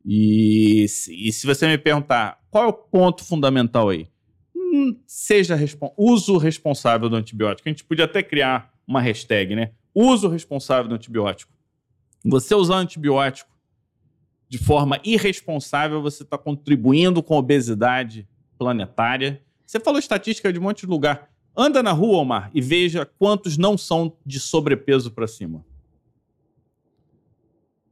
E, e se você me perguntar qual é o ponto fundamental aí, hum, seja uso responsável do antibiótico. A gente podia até criar uma hashtag, né? Uso responsável do antibiótico. Você usar antibiótico de forma irresponsável, você está contribuindo com a obesidade planetária. Você falou estatística de um monte de lugar. Anda na rua, Omar, e veja quantos não são de sobrepeso para cima.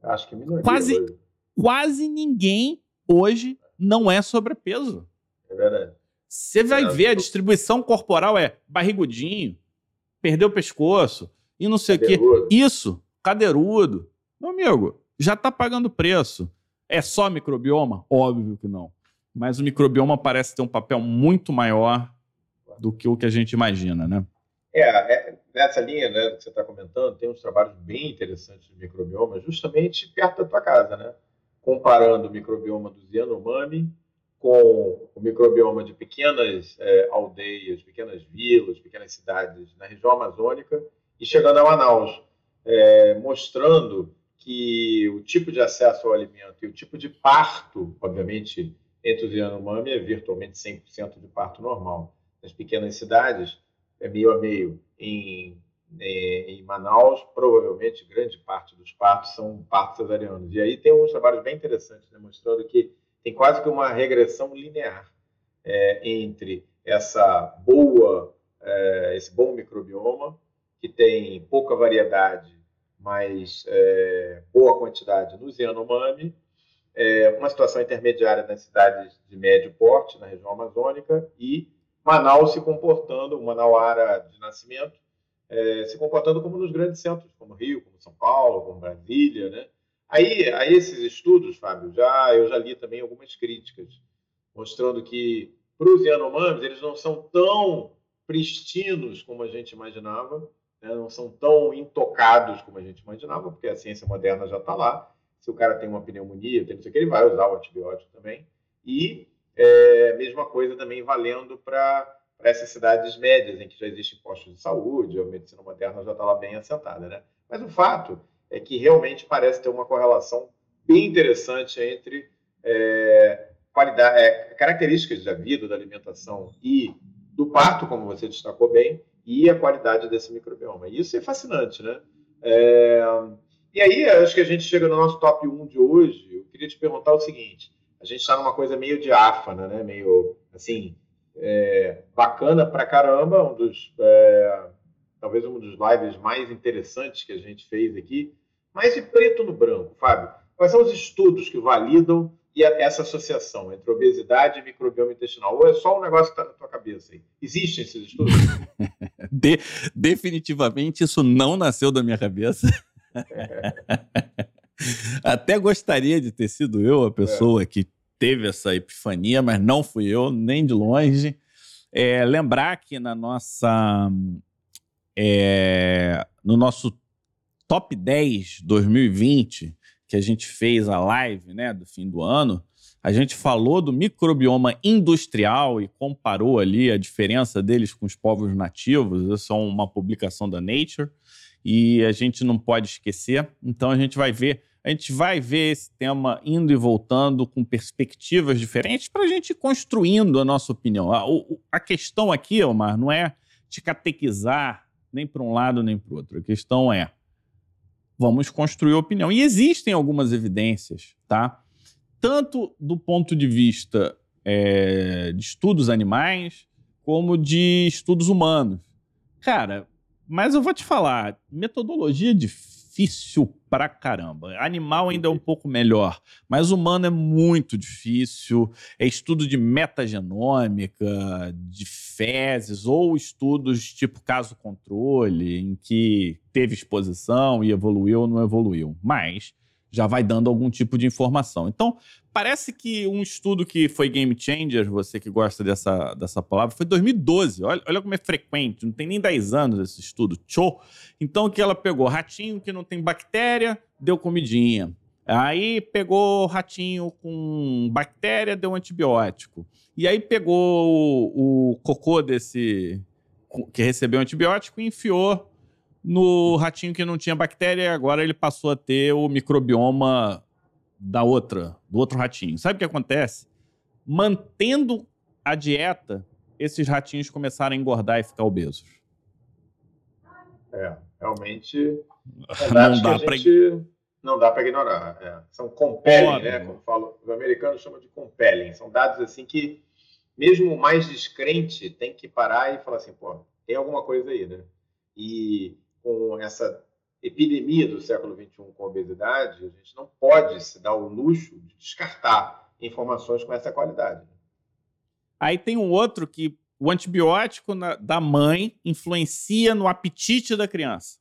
Acho que minoria. Quase, hoje. quase ninguém hoje não é sobrepeso. É verdade. Você vai é, ver, a distribuição corporal é barrigudinho, perdeu o pescoço e não sei o quê. Isso, cadeirudo. Meu amigo, já está pagando preço. É só microbioma? Óbvio que não. Mas o microbioma parece ter um papel muito maior do que o que a gente imagina, né? É, é nessa linha né, que você está comentando, tem uns trabalhos bem interessantes de microbioma, justamente perto da tua casa, né? Comparando o microbioma do Yanomami com o microbioma de pequenas é, aldeias, pequenas vilas, pequenas cidades na região amazônica e chegando a Manaus, é, mostrando que o tipo de acesso ao alimento e o tipo de parto, obviamente, entre os Yanomami é virtualmente 100% de parto normal nas pequenas cidades, é meio a meio. Em, em, em, Manaus, provavelmente grande parte dos partos são partos cesarianos. E aí tem uns trabalhos bem interessantes demonstrando que tem quase que uma regressão linear é, entre essa boa, é, esse bom microbioma, que tem pouca variedade, mas é, boa quantidade no Yanomami, é, uma situação intermediária nas cidades de médio porte, na região amazônica, e Manaus se comportando, Manauara de nascimento, é, se comportando como nos grandes centros, como Rio, como São Paulo, como Brasília, né? Aí, aí esses estudos, Fábio, já eu já li também algumas críticas mostrando que para os Yanomamis eles não são tão pristinos como a gente imaginava, né? não são tão intocados como a gente imaginava, porque a ciência moderna já está lá. Se o cara tem uma pneumonia, tem não sei o que, ele vai usar o antibiótico também. E é, mesma coisa também valendo para essas cidades médias, em que já existem postos de saúde, a medicina moderna já está lá bem assentada. Né? Mas o fato é que realmente parece ter uma correlação bem interessante entre é, qualidade, é, características da vida, da alimentação e do parto, como você destacou bem, e a qualidade desse microbioma. E isso é fascinante, né? É, e aí, acho que a gente chega no nosso top 1 de hoje. Eu queria te perguntar o seguinte: a gente está numa coisa meio diáfana, né? Meio assim, é, bacana pra caramba, um dos é, talvez um dos lives mais interessantes que a gente fez aqui, mas de preto no branco, Fábio. Quais são os estudos que validam e essa associação entre obesidade e microbioma intestinal? Ou é só um negócio que está na tua cabeça aí? Existem esses estudos? de, definitivamente isso não nasceu da minha cabeça. Até gostaria de ter sido eu a pessoa é. que teve essa epifania, mas não fui eu, nem de longe. É, lembrar que na nossa. É, no nosso top 10 2020, que a gente fez a live né, do fim do ano, a gente falou do microbioma industrial e comparou ali a diferença deles com os povos nativos. Isso é uma publicação da Nature e a gente não pode esquecer. Então a gente vai ver, a gente vai ver esse tema indo e voltando com perspectivas diferentes para a gente ir construindo a nossa opinião. A, a questão aqui, Omar, não é te catequizar nem para um lado nem para o outro. A questão é vamos construir opinião. E existem algumas evidências, tá? tanto do ponto de vista é, de estudos animais, como de estudos humanos. Cara, mas eu vou te falar, metodologia é difícil pra caramba. Animal ainda é um pouco melhor, mas humano é muito difícil. É estudo de metagenômica, de fezes, ou estudos tipo caso controle, em que teve exposição e evoluiu ou não evoluiu. Mas já vai dando algum tipo de informação. Então, parece que um estudo que foi game changer, você que gosta dessa, dessa palavra, foi 2012. Olha, olha como é frequente, não tem nem 10 anos esse estudo. Show! Então, que ela pegou ratinho que não tem bactéria, deu comidinha. Aí pegou ratinho com bactéria, deu antibiótico. E aí pegou o, o cocô desse que recebeu antibiótico e enfiou no ratinho que não tinha bactéria, agora ele passou a ter o microbioma da outra, do outro ratinho. Sabe o que acontece? Mantendo a dieta, esses ratinhos começaram a engordar e ficar obesos. É, realmente. não dá para gente... não dá para ignorar. É. São compelling, né? Como falo, os americanos chamam de compelling. São dados assim que mesmo o mais descrente tem que parar e falar assim, pô, tem alguma coisa aí, né? E com essa epidemia do século XXI com obesidade, a gente não pode se dar o luxo de descartar informações com essa qualidade. Aí tem um outro que o antibiótico na, da mãe influencia no apetite da criança.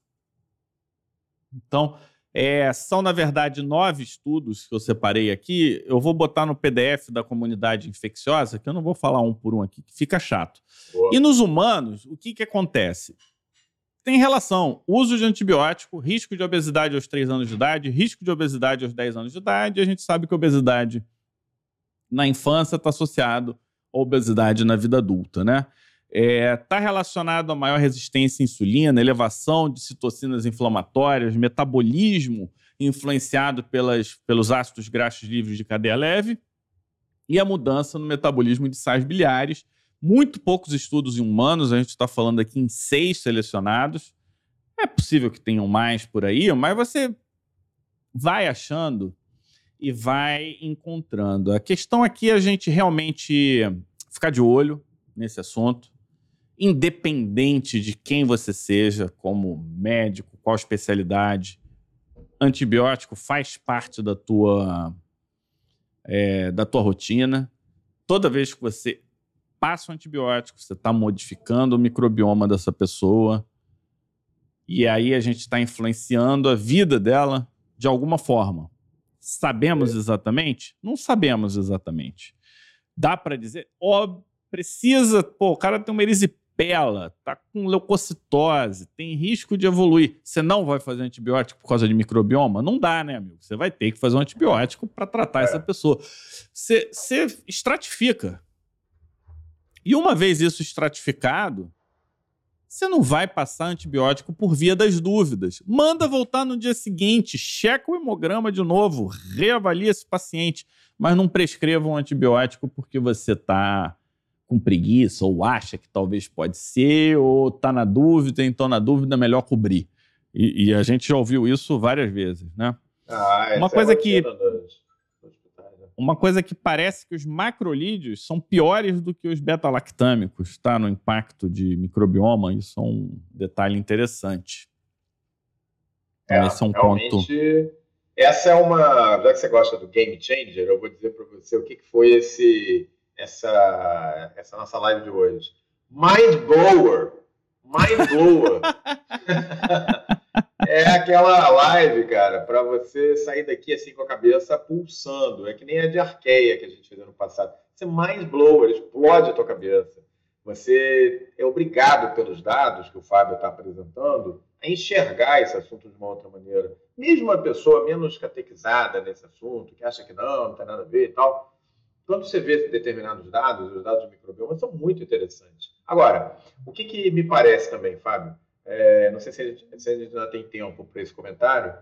Então, é, são, na verdade, nove estudos que eu separei aqui. Eu vou botar no PDF da comunidade infecciosa, que eu não vou falar um por um aqui, que fica chato. Boa. E nos humanos, o que, que acontece? Tem relação. Uso de antibiótico, risco de obesidade aos 3 anos de idade, risco de obesidade aos 10 anos de idade. A gente sabe que obesidade na infância está associado à obesidade na vida adulta, né? Está é, tá relacionado a maior resistência à insulina, elevação de citocinas inflamatórias, metabolismo influenciado pelas, pelos ácidos graxos livres de cadeia leve e a mudança no metabolismo de sais biliares, muito poucos estudos em humanos, a gente está falando aqui em seis selecionados. É possível que tenham mais por aí, mas você vai achando e vai encontrando. A questão aqui é a gente realmente ficar de olho nesse assunto, independente de quem você seja, como médico, qual especialidade. Antibiótico faz parte da tua, é, da tua rotina. Toda vez que você passa um antibiótico, você está modificando o microbioma dessa pessoa. E aí a gente está influenciando a vida dela de alguma forma. Sabemos exatamente? Não sabemos exatamente. Dá para dizer, ó, precisa, pô, o cara tem uma erisipela, tá com leucocitose, tem risco de evoluir. Você não vai fazer antibiótico por causa de microbioma? Não dá, né, amigo? Você vai ter que fazer um antibiótico para tratar é. essa pessoa. Você, você estratifica. E uma vez isso estratificado, você não vai passar antibiótico por via das dúvidas. Manda voltar no dia seguinte, checa o hemograma de novo, reavalia esse paciente, mas não prescreva um antibiótico porque você está com preguiça ou acha que talvez pode ser ou está na dúvida, então na dúvida é melhor cobrir. E, e, a gente já ouviu isso várias vezes, né? Ah, Uma coisa é que uma coisa que parece que os macrolídeos são piores do que os beta-lactâmicos, tá? No impacto de microbioma, isso é um detalhe interessante. Então, é, esse é um ponto. Essa é uma. Já que você gosta do game changer, eu vou dizer para você o que, que foi esse, essa, essa nossa live de hoje. Mind blower. Mind blower. é aquela live, cara, para você sair daqui assim com a cabeça pulsando. É que nem a de arqueia que a gente fez ano passado. Você mais blower, explode a tua cabeça. Você é obrigado pelos dados que o Fábio está apresentando a enxergar esse assunto de uma outra maneira. Mesmo a pessoa menos catequizada nesse assunto, que acha que não, não tem nada a ver e tal, quando você vê determinados dados, os dados do microbioma são muito interessantes. Agora, o que, que me parece também, Fábio? É, não sei se a, gente, se a gente ainda tem tempo para esse comentário,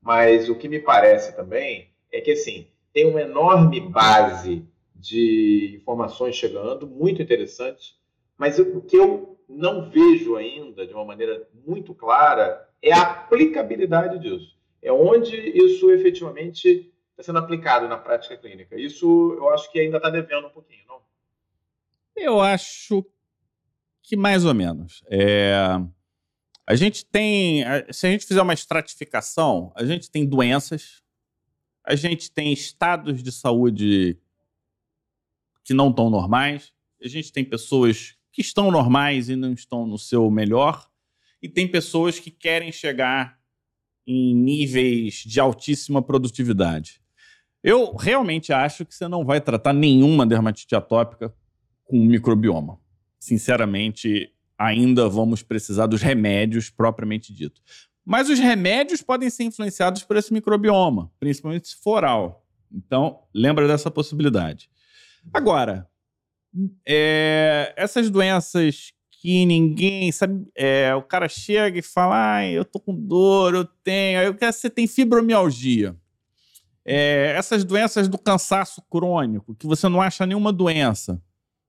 mas o que me parece também é que, assim, tem uma enorme base de informações chegando, muito interessante, mas o que eu não vejo ainda de uma maneira muito clara é a aplicabilidade disso. É onde isso efetivamente está sendo aplicado na prática clínica. Isso eu acho que ainda está devendo um pouquinho, não? Eu acho que mais ou menos. É... A gente tem, se a gente fizer uma estratificação, a gente tem doenças, a gente tem estados de saúde que não estão normais, a gente tem pessoas que estão normais e não estão no seu melhor, e tem pessoas que querem chegar em níveis de altíssima produtividade. Eu realmente acho que você não vai tratar nenhuma dermatite atópica com microbioma. Sinceramente, ainda vamos precisar dos remédios propriamente dito. Mas os remédios podem ser influenciados por esse microbioma, principalmente se for oral. Então, lembra dessa possibilidade. Agora, é, essas doenças que ninguém sabe, é, o cara chega e fala, ah, eu tô com dor, eu tenho, aí você tem fibromialgia. É, essas doenças do cansaço crônico, que você não acha nenhuma doença.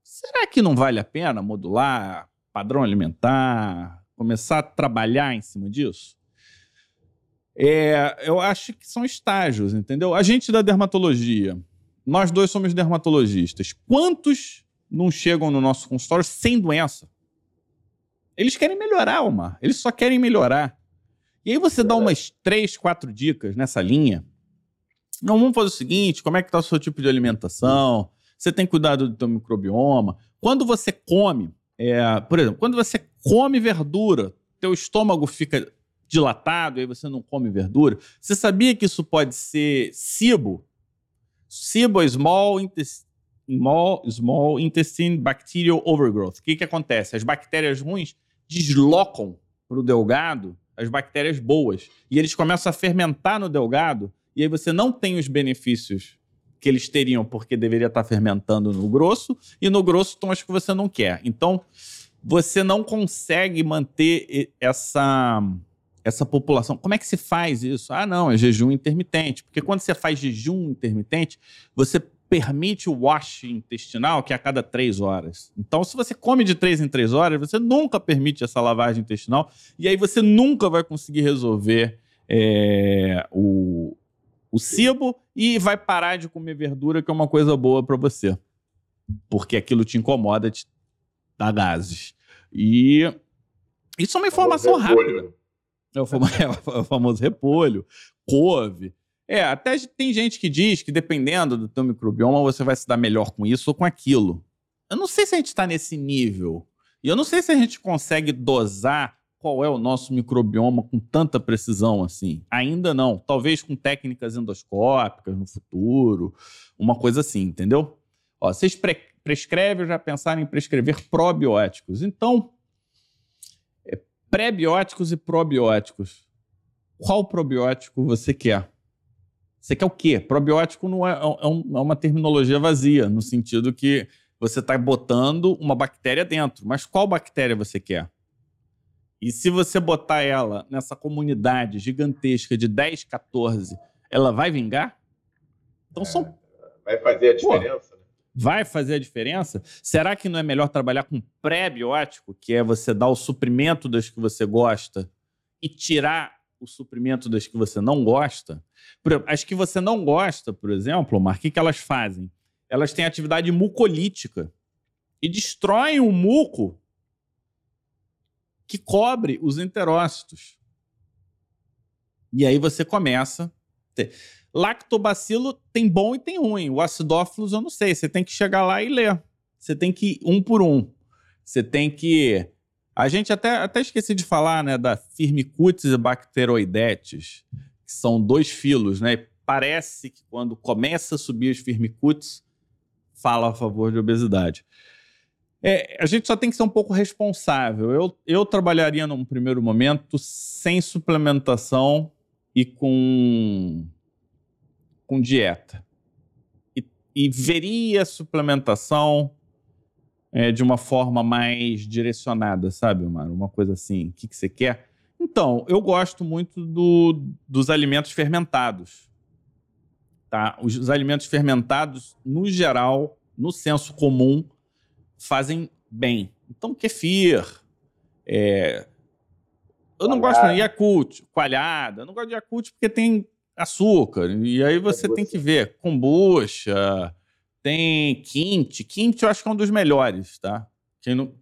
Será que não vale a pena modular padrão alimentar, começar a trabalhar em cima disso? É, eu acho que são estágios, entendeu? A gente da dermatologia, nós dois somos dermatologistas. Quantos não chegam no nosso consultório sem doença? Eles querem melhorar, Omar. Eles só querem melhorar. E aí você dá umas três, quatro dicas nessa linha. Não, vamos fazer o seguinte: como é que está o seu tipo de alimentação? Você tem cuidado do teu microbioma? Quando você come, é, por exemplo, quando você come verdura, teu estômago fica dilatado e aí você não come verdura. Você sabia que isso pode ser SIBO? SIBO é Small, small, small Intestine Bacterial Overgrowth. O que, que acontece? As bactérias ruins deslocam para o delgado as bactérias boas. E eles começam a fermentar no delgado, e aí você não tem os benefícios que eles teriam porque deveria estar fermentando no grosso, e no grosso as que você não quer. Então, você não consegue manter essa, essa população. Como é que se faz isso? Ah, não, é jejum intermitente. Porque quando você faz jejum intermitente, você permite o wash intestinal, que é a cada três horas. Então, se você come de três em três horas, você nunca permite essa lavagem intestinal, e aí você nunca vai conseguir resolver é, o, o cibo e vai parar de comer verdura, que é uma coisa boa para você. Porque aquilo te incomoda, te dá gases. E isso é uma informação rápida. É o, famoso, é o famoso repolho, couve. É, até tem gente que diz que dependendo do teu microbioma, você vai se dar melhor com isso ou com aquilo. Eu não sei se a gente está nesse nível. E eu não sei se a gente consegue dosar qual é o nosso microbioma com tanta precisão assim. Ainda não. Talvez com técnicas endoscópicas no futuro, uma coisa assim, entendeu? Ó, vocês pre prescrevem ou já pensaram em prescrever probióticos. Então, é, pré-bióticos e probióticos. Qual probiótico você quer? Você quer o quê? Probiótico não é, é, é, uma terminologia vazia, no sentido que você está botando uma bactéria dentro. Mas qual bactéria você quer? E se você botar ela nessa comunidade gigantesca de 10, 14, ela vai vingar? Então é, são. Vai fazer a diferença. Pô, né? vai fazer a diferença? Será que não é melhor trabalhar com pré-biótico, que é você dar o suprimento das que você gosta e tirar o suprimento das que você não gosta? As que você não gosta, por exemplo, Mar, o que, que elas fazem? Elas têm atividade mucolítica e destroem o muco que cobre os enterócitos. E aí você começa. Ter. Lactobacilo tem bom e tem ruim. O acidófilos eu não sei. Você tem que chegar lá e ler. Você tem que ir um por um. Você tem que. A gente até, até esqueci de falar né, da Firmicutes e Bacteroidetes, que são dois filos, né? Parece que quando começa a subir os Firmicutes, fala a favor de obesidade. É, a gente só tem que ser um pouco responsável. Eu, eu trabalharia num primeiro momento sem suplementação e com, com dieta. E, e veria a suplementação é, de uma forma mais direcionada, sabe, Omar? Uma coisa assim, o que, que você quer? Então, eu gosto muito do, dos alimentos fermentados. Tá? Os, os alimentos fermentados, no geral, no senso comum, fazem bem. Então, kefir, é... eu não gosto de Yakult, coalhada. Eu não gosto de Yakult porque tem açúcar. E aí você tem que ver kombucha, tem kimchi. Kimchi eu acho que é um dos melhores, tá? Quem, não...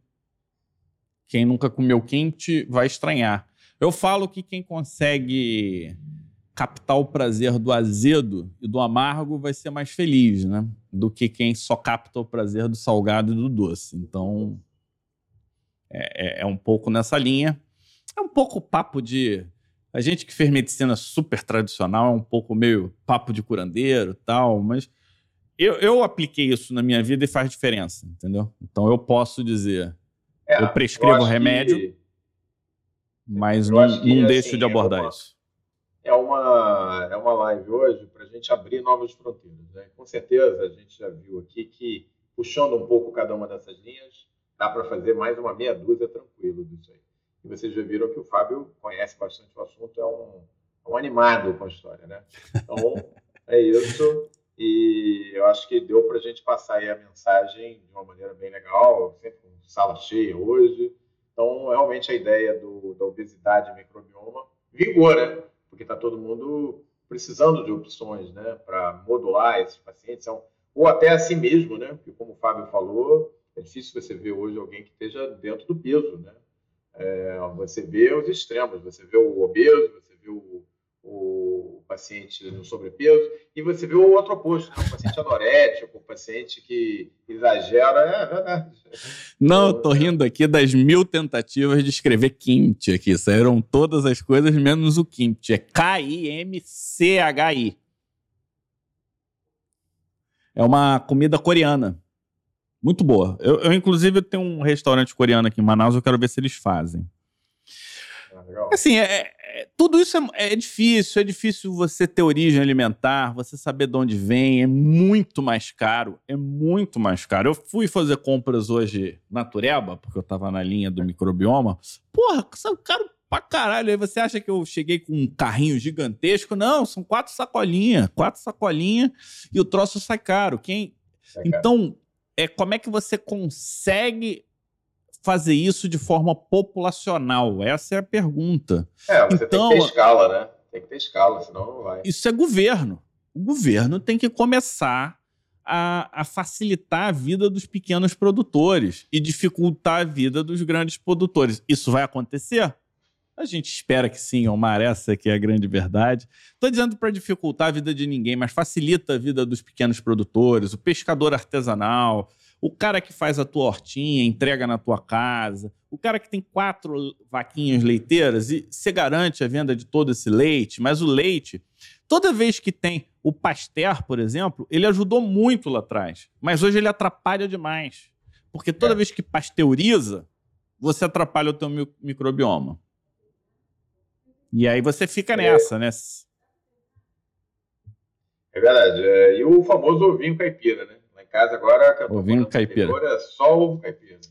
quem nunca comeu kimchi vai estranhar. Eu falo que quem consegue captar o prazer do azedo e do amargo vai ser mais feliz, né? Do que quem só capta o prazer do salgado e do doce. Então, é, é, é um pouco nessa linha. É um pouco papo de. A gente que fez medicina super tradicional é um pouco meio papo de curandeiro tal, mas eu, eu apliquei isso na minha vida e faz diferença, entendeu? Então eu posso dizer, é, eu prescrevo eu remédio, que... mas não, não deixo assim, de abordar isso é uma, é uma live hoje para a gente abrir novas fronteiras. Né? Com certeza, a gente já viu aqui que, puxando um pouco cada uma dessas linhas, dá para fazer mais uma meia dúzia tranquilo disso aí. E vocês já viram que o Fábio conhece bastante o assunto, é um, é um animado com a história, né? Então, é isso. E eu acho que deu para a gente passar aí a mensagem de uma maneira bem legal, sempre com sala cheia hoje. Então, realmente, a ideia do, da obesidade microbioma vigora porque está todo mundo precisando de opções né, para modular esses pacientes, ou até a si mesmo, né, porque como o Fábio falou, é difícil você ver hoje alguém que esteja dentro do peso. Né? É, você vê os extremos, você vê o obeso, você vê o, o paciente no sobrepeso, e você vê o outro oposto, né? o paciente anorético, o paciente que exagera, é verdade. Não, eu tô rindo aqui das mil tentativas de escrever kimchi aqui, saíram todas as coisas menos o kimchi, é K-I-M-C-H-I. É uma comida coreana. Muito boa. Eu, eu, inclusive, tenho um restaurante coreano aqui em Manaus, eu quero ver se eles fazem. Ah, assim, é, é, tudo isso é, é, difícil. É difícil você ter origem alimentar, você saber de onde vem. É muito mais caro. É muito mais caro. Eu fui fazer compras hoje na Tureba, porque eu tava na linha do microbioma. Porra, são caro pra caralho. Aí você acha que eu cheguei com um carrinho gigantesco? Não, são quatro sacolinhas. Quatro sacolinhas e o troço sai caro. Quem... Então, é, como é que você consegue fazer isso de forma populacional? Essa é a pergunta. É, você então, tem que ter escala, né? Tem que ter escala, senão não vai. Isso é governo. o governo tem que começar a, a, facilitar a vida dos pequenos produtores e dificultar a vida dos grandes produtores. Isso vai acontecer? A gente espera que sim, Omar, essa que é a grande verdade. Estou dizendo para dificultar a vida de ninguém, mas facilita a vida dos pequenos produtores, o pescador artesanal, o cara que faz a tua hortinha, entrega na tua casa, o cara que tem quatro vaquinhas leiteiras e você garante a venda de todo esse leite, mas o leite, toda vez que tem o Pasteur, por exemplo, ele ajudou muito lá atrás, mas hoje ele atrapalha demais. Porque toda é. vez que pasteuriza, você atrapalha o teu microbioma. E aí você fica é. nessa, né? É verdade. É, e o famoso ovinho caipira, né? Casa agora... Ovinho caipira. É só ovo caipira.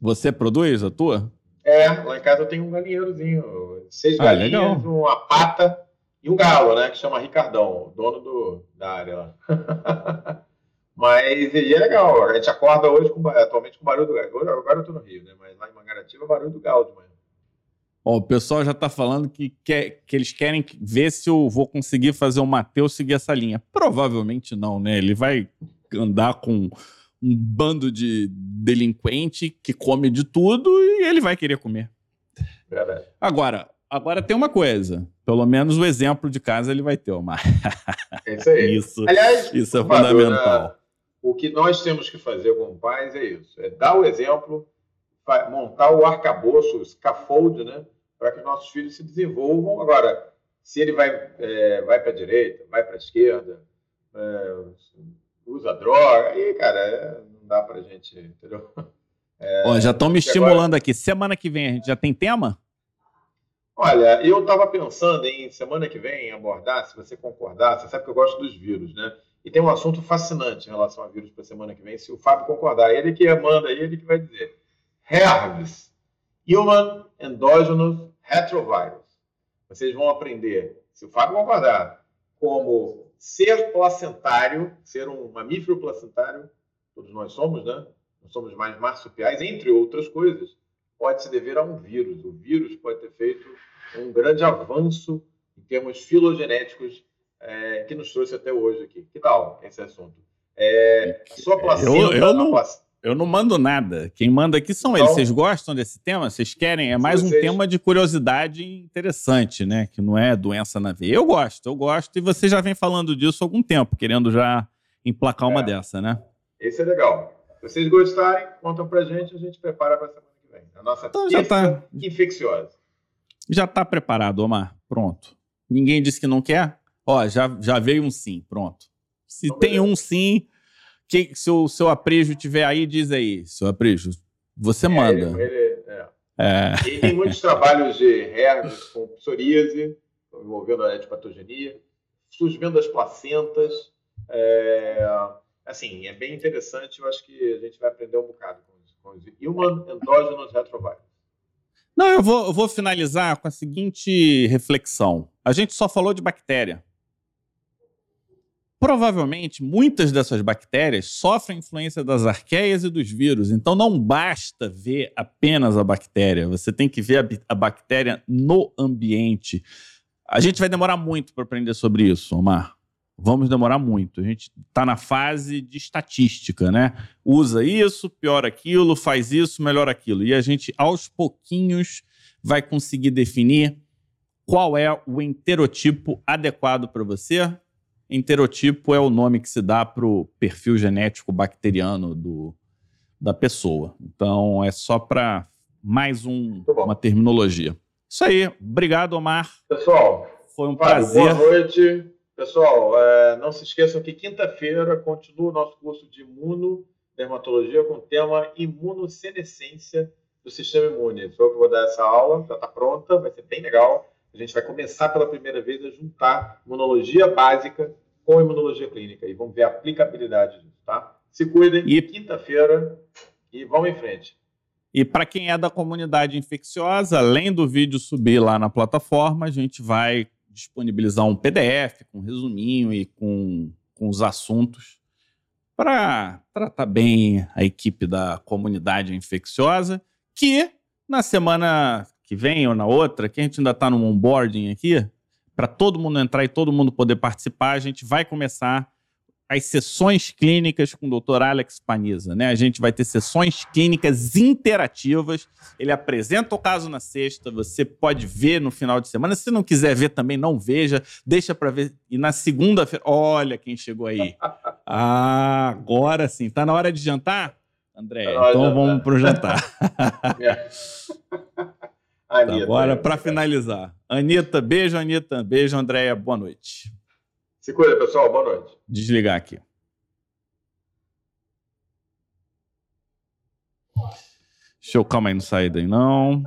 Você produz a tua? É, lá em casa eu tenho um galinheirozinho. Seis ah, galinhas, legal. uma pata e um galo, né? Que chama Ricardão, dono do, da área lá. Mas e é legal. A gente acorda hoje com, atualmente com barulho do galo. Agora eu tô no Rio, né? Mas lá em Mangaratiba é barulho do galo de manhã. Ó, o pessoal já está falando que, quer, que eles querem ver se eu vou conseguir fazer o Matheus seguir essa linha. Provavelmente não, né? Ele vai andar com um bando de delinquente que come de tudo e ele vai querer comer. Verdade. Agora, agora tem uma coisa. Pelo menos o exemplo de casa ele vai ter, Omar. É isso aí. isso, Aliás, isso é fundamental. o que nós temos que fazer como pais é isso: é dar o exemplo, montar o arcabouço, o scaffold, né? para que nossos filhos se desenvolvam. Agora, se ele vai, é, vai para a direita, vai para a esquerda, é, usa droga, aí, cara, é, não dá para a gente, entendeu? É, Ó, já estão me estimulando agora... aqui. Semana que vem a gente já tem tema? Olha, eu estava pensando em semana que vem abordar, se você concordar, você sabe que eu gosto dos vírus, né? E tem um assunto fascinante em relação a vírus para semana que vem, se o Fábio concordar. Ele que manda, ele que vai dizer. Herpes, Human Endogenous Retrovirus. Vocês vão aprender, se o Fábio concordar, como ser placentário, ser um mamífero placentário, todos nós somos, né? Nós somos mais marsupiais, entre outras coisas, pode se dever a um vírus. O vírus pode ter feito um grande avanço em termos filogenéticos é, que nos trouxe até hoje aqui. Que tal esse assunto? É, sua placenta... Eu, eu não... Placenta, eu não mando nada. Quem manda aqui são então, eles. Vocês gostam desse tema? Vocês querem? É mais um tema de curiosidade interessante, né? Que não é doença na veia. Eu gosto, eu gosto. E você já vem falando disso há algum tempo, querendo já emplacar é. uma dessa, né? Esse é legal. Se vocês gostarem, contam pra gente, a gente prepara pra semana que vem. A nossa então, já tá... infecciosa. Já tá preparado, Omar. Pronto. Ninguém disse que não quer? Ó, já, já veio um sim. Pronto. Se então, tem beleza. um sim que, se o seu aprejo tiver aí, diz aí, seu aprejo. Você é, manda. Ele, é. É. E tem muitos trabalhos de herpes com psoríase, envolvendo a etiopatogenia, surgimento das placentas. É, assim, é bem interessante. Eu acho que a gente vai aprender um bocado com isso. Com os human endógenos retrovirus. Não, eu vou, eu vou finalizar com a seguinte reflexão. A gente só falou de bactéria. Provavelmente, muitas dessas bactérias sofrem influência das arqueias e dos vírus. Então, não basta ver apenas a bactéria. Você tem que ver a, a bactéria no ambiente. A gente vai demorar muito para aprender sobre isso, Omar. Vamos demorar muito. A gente está na fase de estatística, né? Usa isso, piora aquilo, faz isso, melhora aquilo. E a gente, aos pouquinhos, vai conseguir definir qual é o enterotipo adequado para você Enterotipo é o nome que se dá para o perfil genético bacteriano do, da pessoa. Então, é só para mais um, uma terminologia. Isso aí. Obrigado, Omar. Pessoal, foi um prazer. Boa noite. Pessoal, é, não se esqueçam que quinta-feira continua o nosso curso de imunodermatologia com o tema imunossenescência do sistema imune. Sou eu que vou dar essa aula, já está pronta, vai ser bem legal a gente vai começar pela primeira vez a juntar imunologia básica com imunologia clínica e vamos ver a aplicabilidade disso, tá? Se cuidem, e... quinta-feira e vamos em frente. E para quem é da comunidade infecciosa, além do vídeo subir lá na plataforma, a gente vai disponibilizar um PDF com um resuminho e com, com os assuntos para tratar bem a equipe da comunidade infecciosa, que na semana que vem ou na outra, que a gente ainda está no onboarding aqui, para todo mundo entrar e todo mundo poder participar, a gente vai começar as sessões clínicas com o doutor Alex Paniza. Né? A gente vai ter sessões clínicas interativas. Ele apresenta o caso na sexta, você pode ver no final de semana. Se não quiser ver também, não veja, deixa para ver. E na segunda-feira, olha quem chegou aí. Ah, agora sim. Tá na hora de jantar? André, tá então vamos para o jantar. Anitta, agora, para finalizar. Anitta, beijo, Anitta. Beijo, Andréia. Boa noite. Se cuida, pessoal. Boa noite. Desligar aqui. Deixa eu, calma aí, não sair daí não.